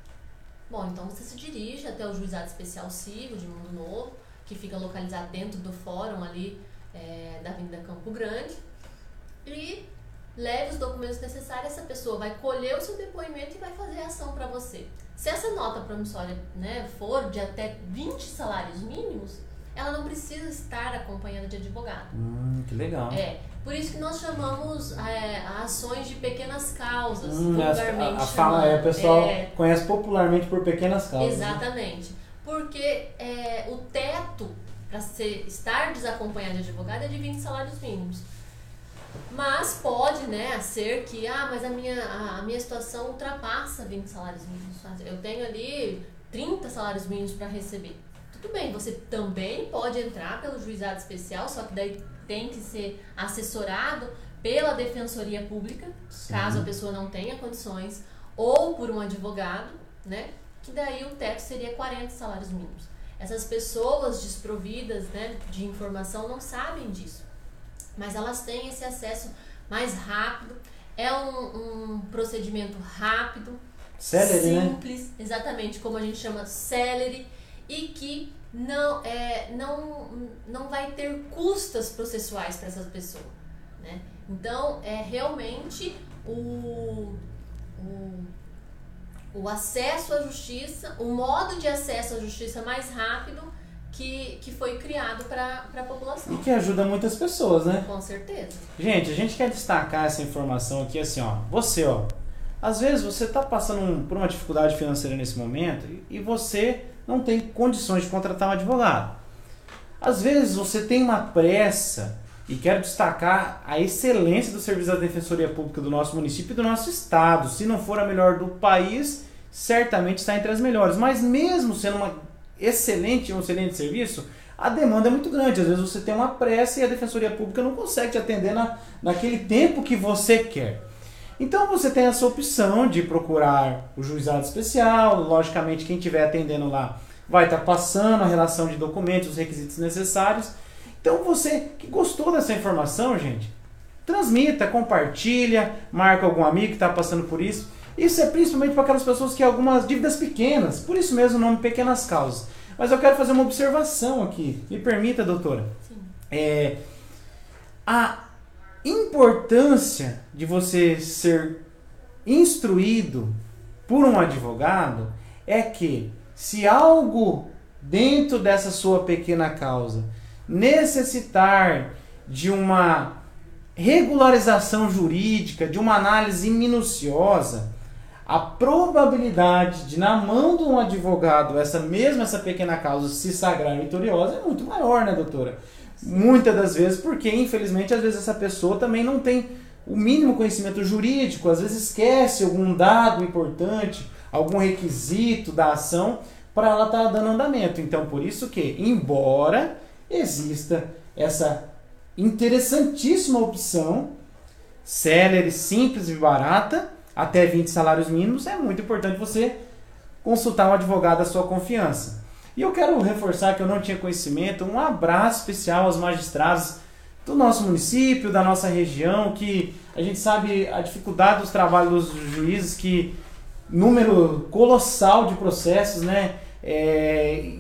Bom, então você se dirige até o Juizado Especial Civil de Mundo Novo, que fica localizado dentro do fórum ali é, da Avenida Campo Grande, e leve os documentos necessários, essa pessoa vai colher o seu depoimento e vai fazer a ação para você. Se essa nota promissória né, for de até 20 salários mínimos, ela não precisa estar acompanhada de advogado. Hum, que legal. É, por isso que nós chamamos é, ações de pequenas causas, Hum, a, vulgarmente a, a fala é, o pessoal É, conhece popularmente por pequenas causas. né? Exatamente. Porque é, o teto para estar desacompanhado de advogado é de 20 salários mínimos. Mas pode, né, ser que, ah, mas a minha, a, a minha situação ultrapassa 20 salários mínimos. Eu tenho ali 30 salários mínimos para receber. Tudo bem, você também pode entrar pelo juizado especial, só que daí tem que ser assessorado pela defensoria pública, Sim. caso a pessoa não tenha condições, ou por um advogado, né? Que daí o teto seria 40 salários mínimos. Essas pessoas desprovidas né, de informação não sabem disso, mas elas têm esse acesso mais rápido. É um, um procedimento rápido, Celery, né? simples, exatamente como a gente chama celery, e que não, é, não, não vai ter custas processuais para essas pessoas. Né? Então, é realmente o, o, o acesso à justiça, o modo de acesso à justiça mais rápido que, que foi criado para a E população. que ajuda muitas pessoas, né? Com certeza. Gente, a gente quer destacar essa informação aqui assim, ó. Você, ó. Às vezes você está passando por uma dificuldade financeira nesse momento e- e você não tem condições de contratar um advogado. Às vezes você tem uma pressa e quero destacar a excelência do serviço da Defensoria Pública do nosso município e do nosso estado. Se não for a melhor do país, certamente está entre as melhores. Mas mesmo sendo uma excelente, um excelente serviço, a demanda é muito grande. Às vezes você tem uma pressa e a Defensoria Pública não consegue te atender na, naquele tempo que você quer. Então você tem essa opção de procurar o juizado especial, logicamente quem estiver atendendo lá vai estar passando a relação de documentos, os requisitos necessários. Então você que gostou dessa informação, gente, transmita, compartilha, marca algum amigo que está passando por isso. Isso é principalmente para aquelas pessoas que têm algumas dívidas pequenas, por isso mesmo o nome Pequenas Causas. Mas eu quero fazer uma observação aqui. Me permita, doutora. Sim. É, a importância de você ser instruído por um advogado é que se algo dentro dessa sua pequena causa necessitar de uma regularização jurídica, de uma análise minuciosa, a probabilidade de na mão de um advogado essa mesma essa pequena causa se sagrar vitoriosa é muito maior, né, doutora? Muitas das vezes, porque infelizmente às vezes essa pessoa também não tem o mínimo conhecimento jurídico, às vezes esquece algum dado importante, algum requisito da ação para ela estar dando andamento. Então, por isso que, embora exista essa interessantíssima opção, célere, simples e barata, até 20 salários mínimos, é muito importante você consultar um advogado da sua confiança. E eu quero reforçar que eu não tinha conhecimento, um abraço especial aos magistrados do nosso município, da nossa região, que a gente sabe a dificuldade dos trabalhos dos juízes, que número colossal de processos, né? É,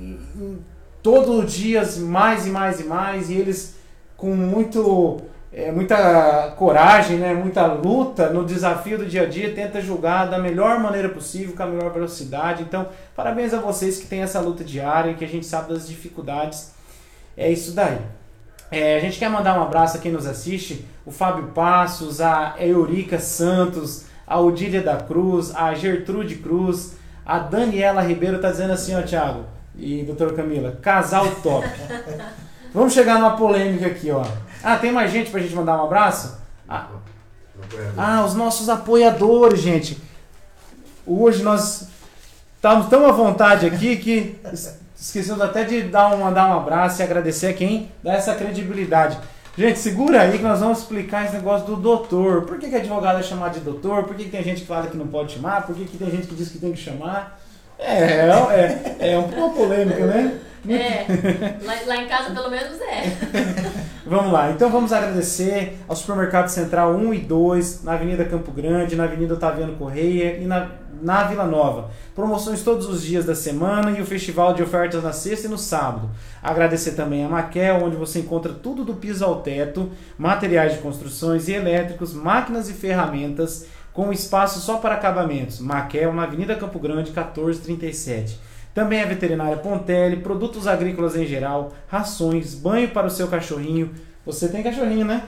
todo dia mais e mais e mais, e eles com muito, é, muita coragem, né? muita luta no desafio do dia a dia, tenta julgar da melhor maneira possível, com a melhor velocidade. Então, parabéns a vocês que têm essa luta diária, que a gente sabe das dificuldades. É isso daí. É, a gente quer mandar um abraço a quem nos assiste, o Fábio Passos, a Eurica Santos, a Odília da Cruz, a Gertrude Cruz, a Daniela Ribeiro tá dizendo assim, ó, Thiago e doutora Camila, casal top. Vamos chegar numa polêmica aqui, ó. Ah, tem mais gente pra gente mandar um abraço? Ah, Ah, os nossos apoiadores, gente. Hoje nós estamos tão à vontade aqui que esquecemos até de dar um, mandar um abraço e agradecer a quem dá essa credibilidade. Gente, segura aí que nós vamos explicar esse negócio do doutor. Por que, que advogado é chamado de doutor? Por que, que tem gente que fala que não pode chamar? Por que, que tem gente que diz que tem que chamar? É, é, é um pouco polêmico, né? É, lá, lá, em casa pelo menos é. vamos lá, então vamos agradecer ao Supermercado Central 1 e 2, na Avenida Campo Grande, na Avenida Otaviano Correia e na, na Vila Nova. Promoções todos os dias da semana e o festival de ofertas na sexta e no sábado. Agradecer também a Maquel, onde você encontra tudo do piso ao teto, materiais de construções e elétricos, máquinas e ferramentas, com espaço só para acabamentos. Maquel, na Avenida Campo Grande, 1437. Também a veterinária Pontelli, produtos agrícolas em geral, rações, banho para o seu cachorrinho. Você tem cachorrinho, né?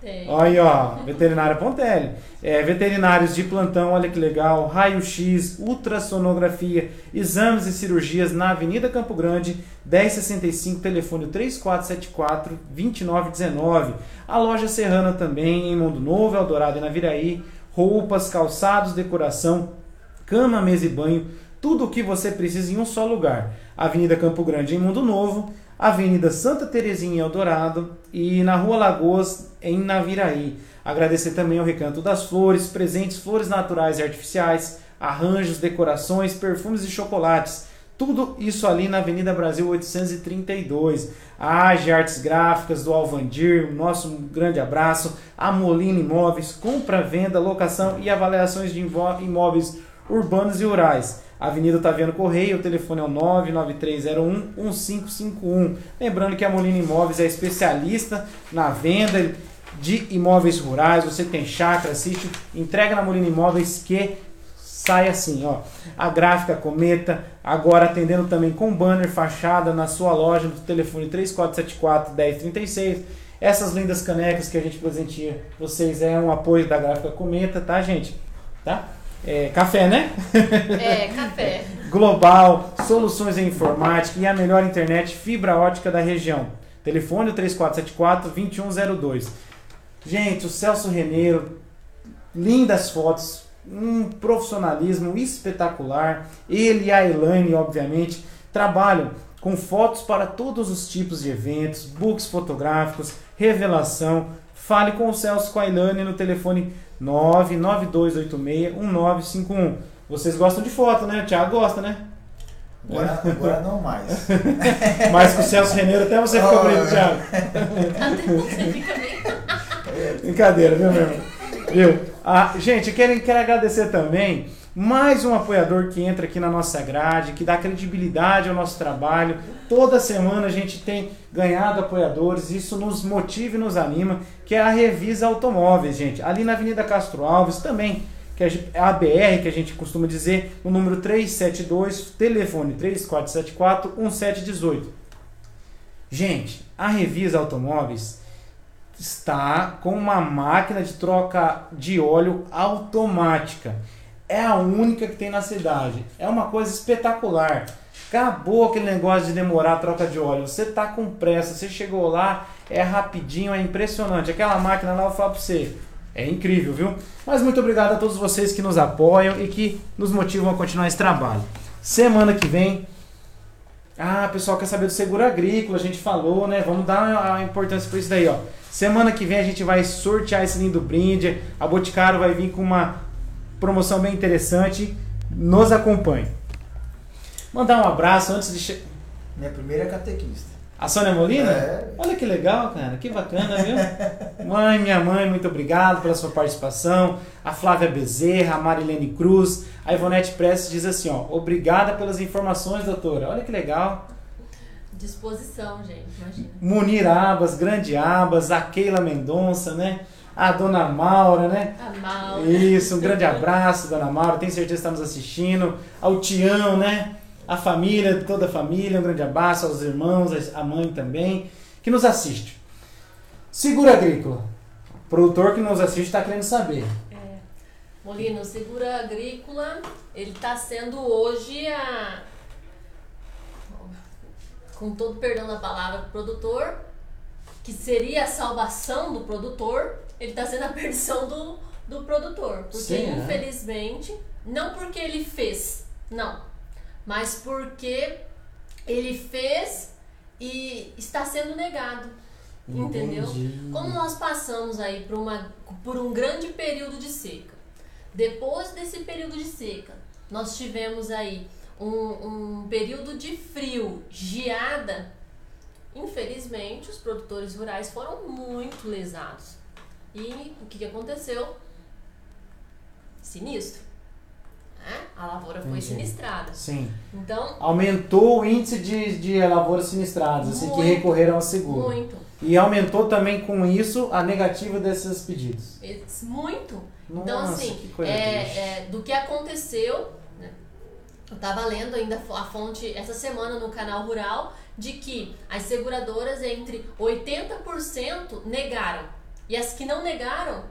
Tem. Olha aí, ó, veterinária Pontelli. É, veterinários de plantão, olha que legal. Raio-X, ultrassonografia, exames e cirurgias na Avenida Campo Grande, 1065, telefone 3474-2919. A loja Serrana também, em Mundo Novo, Eldorado e Naviraí. Roupas, calçados, decoração, cama, mesa e banho tudo o que você precisa em um só lugar. Avenida Campo Grande em Mundo Novo, Avenida Santa Terezinha em Eldorado e na Rua Lagoas em Naviraí. Agradecer também ao Recanto das Flores, presentes flores naturais e artificiais, arranjos, decorações, perfumes e chocolates. Tudo isso ali na Avenida Brasil 832. A AGE Artes Gráficas do Alvandir, nosso grande abraço. A Molina Imóveis, compra, venda, locação e avaliações de imóveis urbanos e rurais. Avenida Otaviano Correia, o telefone é o 99301-1551. Lembrando que a Molina Imóveis é especialista na venda de imóveis rurais. Você tem chácara, sítio, entrega na Molina Imóveis que sai assim, ó. A gráfica Cometa, agora atendendo também com banner, fachada na sua loja, no telefone 3474 1036. Essas lindas canecas que a gente presentia vocês é um apoio da gráfica Cometa, tá, gente? Tá? É, café, né? É, café. Global, soluções em informática e a melhor internet fibra ótica da região. Telefone 3474-2102. Gente, o Celso Reneiro, lindas fotos, um profissionalismo espetacular. Ele e a Elaine, obviamente, trabalham com fotos para todos os tipos de eventos, books fotográficos, revelação. Fale com o Celso com a Elaine no telefone 992861951. Vocês gostam de foto, né? O Thiago gosta, né? Agora, agora não mais. Mas com o Celso Reneiro até você fica Thiago. Até você fica bem. Brincadeira, viu, meu irmão? Viu? Ah, gente, quero, quero agradecer também mais um apoiador que entra aqui na nossa grade, que dá credibilidade ao nosso trabalho. Toda semana a gente tem ganhado apoiadores, isso nos motiva e nos anima, que é a Revisa Automóveis, gente. Ali na Avenida Castro Alves também, que é a BR, que a gente costuma dizer, o número 372, telefone 3474 1718. Gente, a Revisa Automóveis está com uma máquina de troca de óleo automática é a única que tem na cidade. É uma coisa espetacular. Acabou aquele negócio de demorar a troca de óleo. Você tá com pressa, você chegou lá, é rapidinho, é impressionante. Aquela máquina lá eu falo pra você. É incrível, viu? Mas muito obrigado a todos vocês que nos apoiam e que nos motivam a continuar esse trabalho. Semana que vem. Ah, pessoal quer saber do seguro agrícola, a gente falou, né? Vamos dar a importância para isso daí, ó. Semana que vem a gente vai sortear esse lindo brinde. A Boticário vai vir com uma promoção bem interessante. Nos acompanhe. Mandar um abraço antes de. Che... Minha primeira é catequista. A Sônia Molina? É. Olha que legal, cara. Que bacana, viu? mãe, minha mãe, muito obrigado pela sua participação. A Flávia Bezerra, a Marilene Cruz. A Ivonete Prestes diz assim, ó. Obrigada pelas informações, doutora. Olha que legal. Disposição, gente. Imagina. Munir Abas, Grande Abas, a Keila Mendonça, né? A dona Maura, né? A Maura. Isso, um grande abraço, dona Maura. Tenho certeza que está nos assistindo. Ao Tião, né? A família, toda a família, um grande abraço aos irmãos, a mãe também, que nos assiste. Seguro Agrícola. O produtor que nos assiste está querendo saber. É. Molino, o seguro agrícola, ele está sendo hoje a. Com todo perdão da palavra, produtor, que seria a salvação do produtor, ele está sendo a perdição do, do produtor. Porque, Sim, né? infelizmente, não porque ele fez, não, mas porque ele fez e está sendo negado. Entendeu? Entendi. Como nós passamos aí por, uma, por um grande período de seca, depois desse período de seca, nós tivemos aí um, um período de frio, geada, infelizmente os produtores rurais foram muito lesados. E o que, que aconteceu? Sinistro. Né? A lavoura foi Entendi. sinistrada. Sim. Então, Aumentou o índice de, de lavouras sinistradas, assim, que Muito. recorreram ao seguro. muito. E aumentou também com isso a negativa desses pedidos. Muito. Nossa, então, assim, que é, é, do que aconteceu, né? eu estava lendo ainda a fonte essa semana no canal Rural, de que as seguradoras entre 80% negaram. E as que não negaram,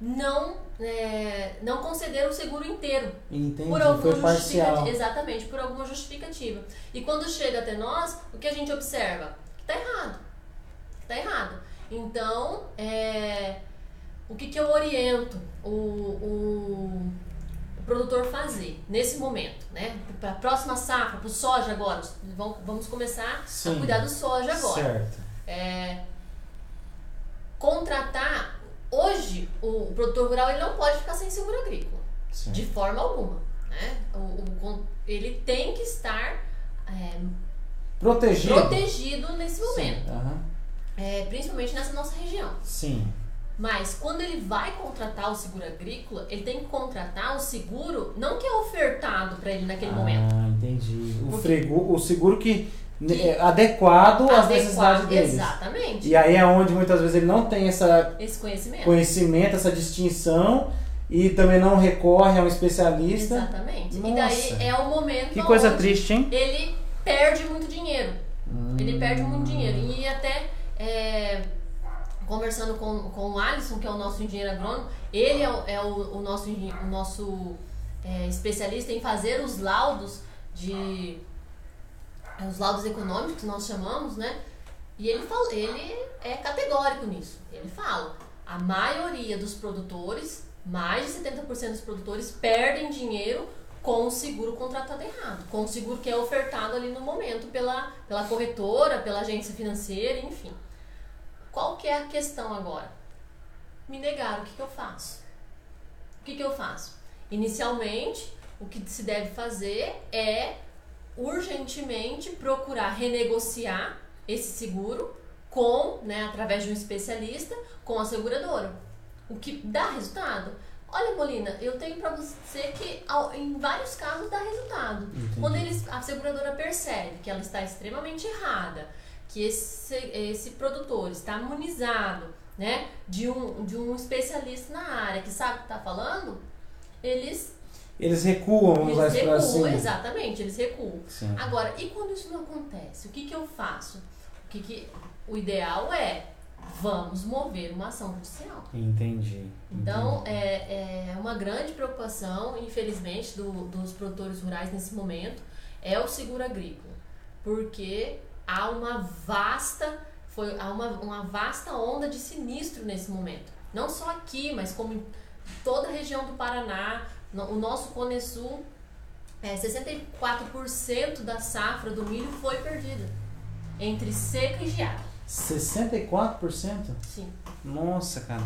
não, é, não concederam o seguro inteiro. Entendi, Por alguma foi parcial. justificativa. Exatamente, por alguma justificativa. E quando chega até nós, o que a gente observa? Que tá errado. Que tá errado. Então, é, o que, que eu oriento o, o, o produtor fazer nesse momento, né? Para a próxima safra, para o soja agora, vamos, vamos começar Sim. a cuidar do soja agora Certo. é, contratar hoje o, produtor rural ele não pode ficar sem seguro agrícola Sim. de forma alguma né? o, o ele tem que estar é, Protegido. protegido nesse momento aham. é, principalmente nessa nossa região Sim. mas quando ele vai contratar o seguro agrícola ele tem que contratar o seguro não que é ofertado para ele naquele momento Ah, entendi. O, Porque- o seguro que, É adequado às necessidades deles. exatamente E aí é onde muitas vezes ele não tem essa esse conhecimento conhecimento, essa distinção e também não recorre a um especialista. exatamente e Nossa. daí é o momento Que coisa onde triste, hein? ele perde muito dinheiro. Ele perde muito dinheiro. Hum. E até é, conversando com, com o Alisson, que é o nosso engenheiro agrônomo, ele é o, é o, o nosso, o nosso é, especialista em fazer os laudos de. É, os laudos econômicos nós chamamos, né? E ele, fala, ele é categórico nisso. Ele fala: a maioria dos produtores, mais de 70% dos produtores, perdem dinheiro com o seguro contratado errado, com o seguro que é ofertado ali no momento pela, pela corretora, pela agência financeira, enfim. Qual que é a questão agora? Me negaram, o que, que eu faço? O que, que eu faço? Inicialmente, o que se deve fazer é urgentemente procurar renegociar esse seguro com, né, através de um especialista, com a seguradora. O que dá resultado? Olha, Molina, eu tenho para você que em vários casos dá resultado. Entendi. Quando eles, a seguradora percebe que ela está extremamente errada, que esse, esse produtor está imunizado, né, de um, de um especialista na área que sabe o que está falando, eles, Eles recuam, vamos eles lá para recuam, cima. exatamente, eles recuam. Sim. Agora, e quando isso não acontece? O que, que eu faço? O, que que, o ideal é vamos mover uma ação judicial. Entendi. Então, entendi. é, é uma grande preocupação, infelizmente, do- dos produtores rurais nesse momento, é o seguro agrícola. Porque há uma vasta, foi, há uma, uma vasta onda de sinistro nesse momento. Não só aqui, mas como em toda a região do Paraná, o nosso Cone Sul, é, 64% da safra do milho foi perdida. Entre seca e geada. 64%? Sim. Nossa, cara.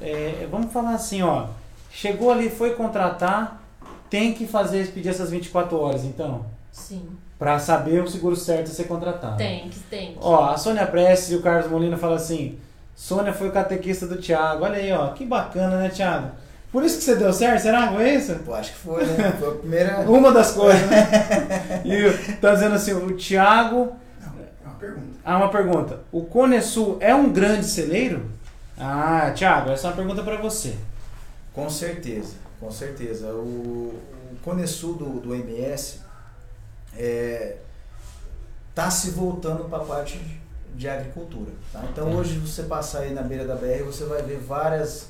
É, vamos falar assim, ó. Chegou ali, foi contratar, tem que fazer, pedir essas 24 horas, então. Sim. Pra saber o seguro certo a ser contratado. Tem que, tem que. Ó, a Sônia Prestes e o Carlos Molina falam assim: Sônia foi o catequista do Thiago. Olha aí, ó. Que bacana, né, Thiago? Por isso que você deu certo? Será que foi isso? Pô, acho que foi, né? Foi a primeira. Uma das coisas, né? E tá dizendo assim: o Thiago. É uma pergunta. Ah, uma pergunta. O Cone Sul é um grande celeiro? Ah, Thiago, essa é uma pergunta pra você. Com certeza, com certeza. O, o Conesul do, do MS está se voltando para a parte de, agricultura. tá? Então hoje você passar aí na beira da BR, você vai ver várias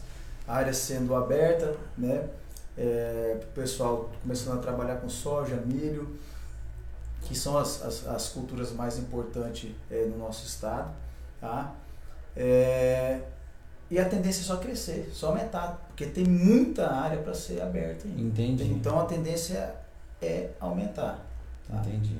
áreas sendo abertas, né? É, o pessoal começando a trabalhar com soja, milho, que são as, as, as culturas mais importantes é, no nosso estado. Tá? É, e a tendência é só crescer, só aumentar, porque tem muita área para ser aberta ainda. Entendi. Então a tendência é aumentar. Tá? Entendi.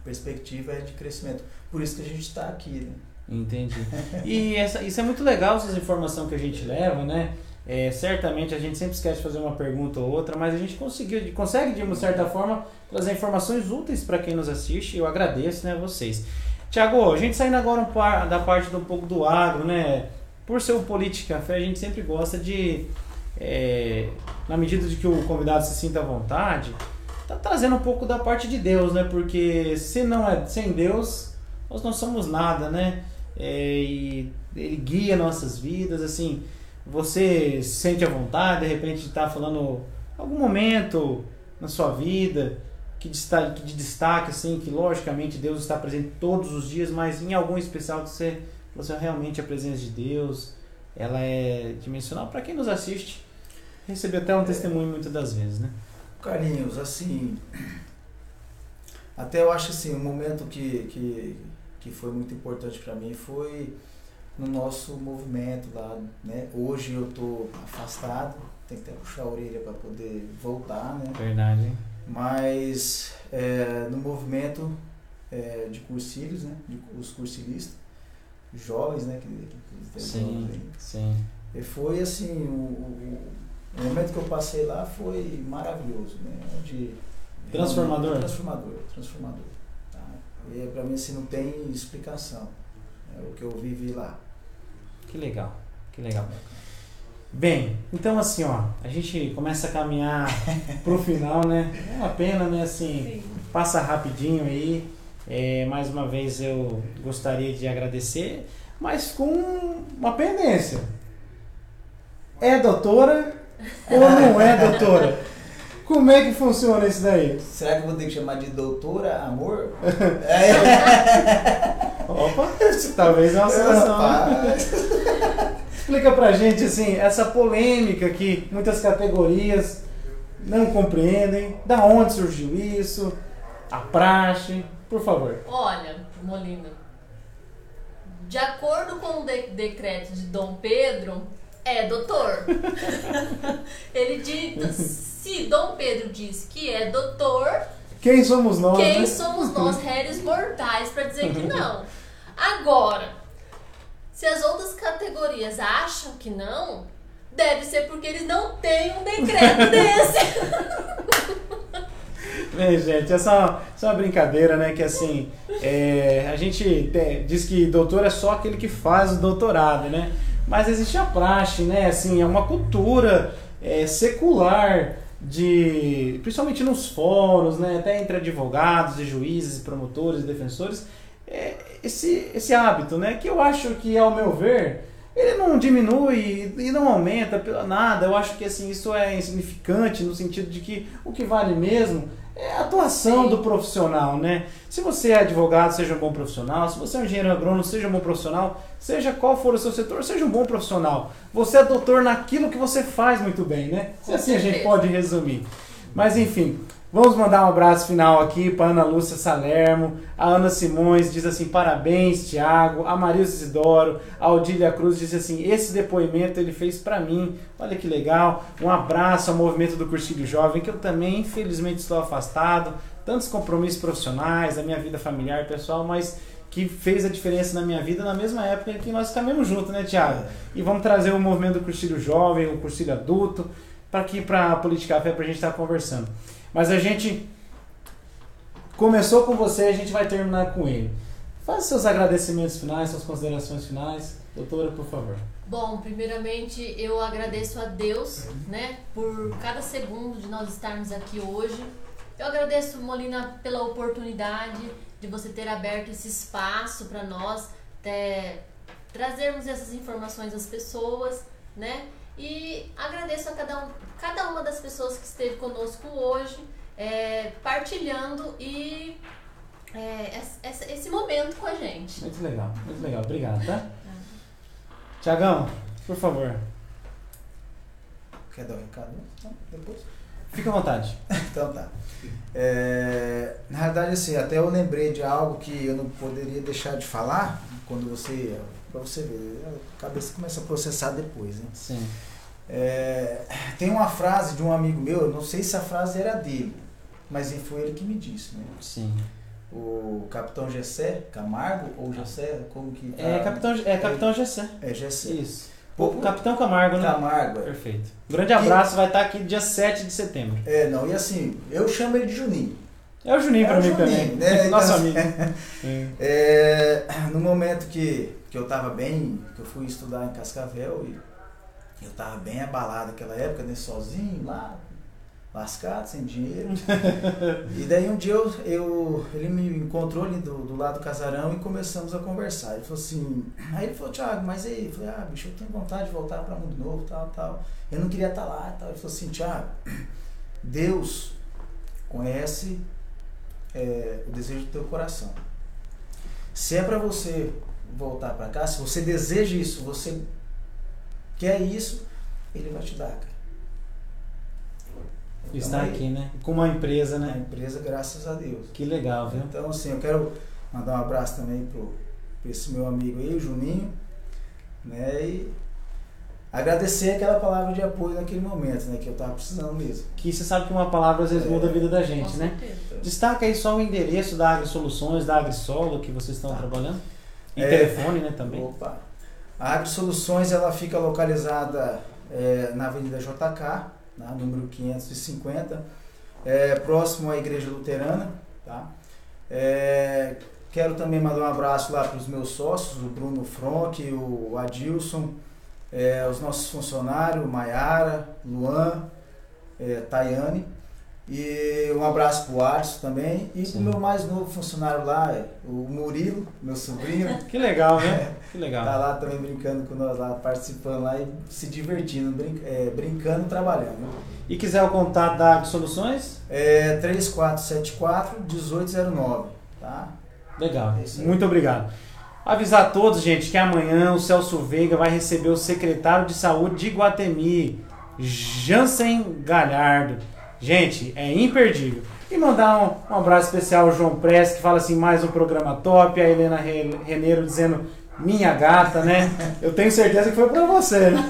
A perspectiva é de crescimento. Por isso que a gente está aqui, né? Entendi. E essa, isso é muito legal, essas informações que a gente leva, né? É, certamente a gente sempre esquece de fazer uma pergunta ou outra, mas a gente conseguiu, consegue de uma certa forma trazer informações úteis para quem nos assiste. Eu agradeço, né, a vocês. Tiago, a gente saindo agora um da parte do um pouco do agro, né? Por ser o Política Café, a gente sempre gosta de, é, na medida de que o convidado se sinta à vontade, tá trazendo um pouco da parte de Deus, né? Porque se não é sem Deus, nós não somos nada, né? É, e ele guia nossas vidas, assim, você se sente à vontade, de repente está falando algum momento na sua vida que destaque, de destaque, assim, que logicamente Deus está presente todos os dias, mas em algum especial você, você realmente a presença de Deus, ela é dimensional para quem nos assiste. Receber até um testemunho muitas das vezes, né? Carlinhos, assim, até eu acho assim, um momento que, que, que foi muito importante para mim foi no nosso movimento lá, né? Hoje eu tô afastado, tem que até puxar a orelha para poder voltar, né? Verdade. Hein? Mas é, no movimento é, de cursilhos, né? De, os cursilistas, jovens, né? Que, que, que sim, sim. E foi assim, o, o, o, momento que eu passei lá foi maravilhoso, né? Onde, transformador? Transformador, transformador. E para mim assim não tem explicação. É o que eu vivi lá. Que legal, que legal. Bem, então assim, ó, a gente começa a caminhar pro final, né? É uma pena, né? Assim, passa rapidinho aí. É, mais uma vez eu gostaria de agradecer, mas com uma pendência. É doutora ou não é doutora? Como é que funciona isso daí? Será que eu vou ter que chamar de doutora amor? Opa, talvez é uma situação. Explica pra gente assim, essa polêmica que muitas categorias não compreendem, da onde surgiu isso, a praxe, por favor. Olha, Molina, de acordo com o de decreto de Dom Pedro, é doutor. Ele dita, se Dom Pedro diz que é doutor, quem somos nós? Quem né? somos nós, réis mortais, para dizer que não? Agora, se as outras categorias acham que não, deve ser porque eles não têm um decreto desse. Bem, gente, essa, essa é uma brincadeira, né? Que assim, é, a gente tem, diz que doutor é só aquele que faz o doutorado, né? Mas existe a praxe, né? Assim, é uma cultura é, secular de, principalmente nos fóruns, né? Até entre advogados e juízes, promotores e defensores, é, esse, esse hábito, né? Que eu acho que, ao meu ver, ele não diminui e não aumenta nada. Eu acho que assim, isso é insignificante no sentido de que o que vale mesmo é a atuação Sim. do profissional, né? Se você é advogado, seja um bom profissional. Se você é um engenheiro agrônomo, seja um bom profissional. Seja qual for o seu setor, seja um bom profissional. Você é doutor naquilo que você faz muito bem, né? Se assim a gente pode resumir. Mas enfim, Vamos mandar um abraço final aqui para Ana Lúcia Salermo, a Ana Simões diz assim, parabéns Tiago, a Marilza Isidoro, a Odília Cruz diz assim, esse depoimento ele fez para mim, olha que legal, um abraço ao movimento do Cursilho Jovem, que eu também infelizmente estou afastado, tantos compromissos profissionais, da minha vida familiar, pessoal, mas que fez a diferença na minha vida na mesma época que nós caminhamos juntos, né Tiago? E vamos trazer o movimento do Cursilho Jovem, o Cursilho Adulto, para aqui para a Política Café para a gente estar conversando. Mas a gente começou com você, a gente vai terminar com ele. Faça seus agradecimentos finais, suas considerações finais. Doutora, por favor. Bom, primeiramente eu agradeço a Deus, né, por cada segundo de nós estarmos aqui hoje. Eu agradeço, Molina, pela oportunidade de você ter aberto esse espaço para nós ter, trazermos essas informações às pessoas, né? E agradeço a cada, um, cada uma das pessoas que esteve conosco hoje, é, partilhando e é, esse, esse, momento com a gente. Muito legal, muito legal. Obrigado, tá? Tiagão, por favor. Quer dar um recado? Não, depois. Fica à vontade. então tá. É, na realidade, assim, até eu lembrei de algo que eu não poderia deixar de falar quando você Pra você ver. A cabeça começa a processar depois, né? Sim. É, tem uma frase de um amigo meu, eu não sei se a frase era dele, mas foi ele que me disse, né? Sim. O Capitão Gessé Camargo, ou Gessé, como que tá? É Capitão, é Capitão Gessé. É Gessé. Isso. Pô, Capitão Camargo, né? Camargo, é. Perfeito. Grande abraço, vai estar aqui dia 7 de setembro. É, não, e assim, eu chamo ele de Juninho. É o Juninho É pra o mim Juninho, também. né? Nosso Então, amigo. É. É, no momento que, que eu tava bem, que eu fui estudar em Cascavel e eu tava bem abalado naquela época, né, sozinho lá, lascado, sem dinheiro. e daí um dia eu, eu- ele me encontrou ali do, do lado do casarão e começamos a conversar. Ele falou assim, aí ele falou, Thiago, mas aí? Eu falei, ah, bicho, eu tenho vontade de voltar para Mundo Novo, tal, tal. Eu não queria estar lá, tal. Ele falou assim, Thiago, Deus conhece é, o desejo do teu coração. Se é para você voltar para cá, se você deseja isso, você quer isso, ele vai te dar, cara. Está Então, aí, aqui, né? Com uma empresa, Na né? empresa, graças a Deus. Que legal, viu? Então, assim, eu quero mandar um abraço também pro, pro esse meu amigo aí, o Juninho, né? E agradecer aquela palavra de apoio naquele momento, né? Que eu tava precisando mesmo. Que você sabe que uma palavra às vezes É. muda a vida da gente, né? Destaca aí só o endereço da Agri Soluções, da Agri Solo que vocês estão Tá. trabalhando. E É. telefone, né, também. Opa! A Agri Soluções, ela fica localizada é, na Avenida JK, né, número 550, é, próximo à Igreja Luterana, tá? É, quero também mandar um abraço lá para os meus sócios, o Bruno Fronk, o Adilson, é, os nossos funcionários, Maiara, Luan, é, Tayane. E um abraço pro Arson também. E Sim. pro meu mais novo funcionário lá, o Murilo, meu sobrinho. Que legal, né? Que legal. Tá lá também brincando com nós lá, participando lá e se divertindo, brin é, brincando e trabalhando. E quiser o contato da Agri Soluções? É 3474-1809, tá? Legal. É. Muito obrigado. Avisar a todos, gente, que amanhã o Celso Veiga vai receber o secretário de saúde de Guatemi, Jansen Galhardo. Gente, é imperdível. E mandar um, um abraço especial ao João Press, que fala assim, mais um programa top. A Helena Re- Reneiro dizendo, minha gata, né? Eu tenho certeza que foi pra você, né?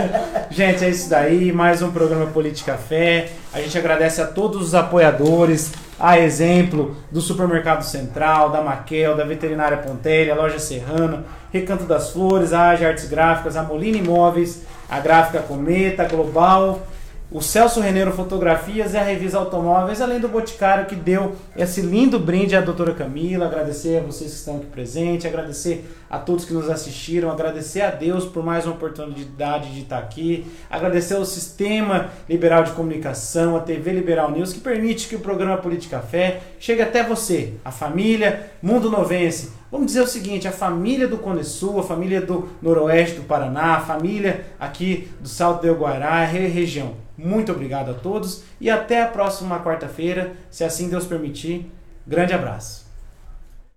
Gente, é isso daí. Mais um programa Política Fé. A gente agradece a todos os apoiadores, a exemplo do Supermercado Central, da Maquel, da Veterinária Pontelha, Loja Serrana, Recanto das Flores, a Age Artes Gráficas, a Molina Imóveis, a Gráfica Cometa, Global, o Celso Reneiro Fotografias e a Revisa Automóveis, além do Boticário que deu esse lindo brinde à doutora Camila. Agradecer a vocês que estão aqui presentes, agradecer a todos que nos assistiram, agradecer a Deus por mais uma oportunidade de estar aqui, agradecer ao Sistema Liberal de Comunicação, a TV Liberal News, que permite que o programa Política Fé chegue até você, a família Mundo Novense. Vamos dizer o seguinte, a família do Cone Sul, a família do Noroeste do Paraná, a família aqui do Salto do Guará, re- região. Muito obrigado a todos e até a próxima quarta-feira, se assim Deus permitir. Grande abraço.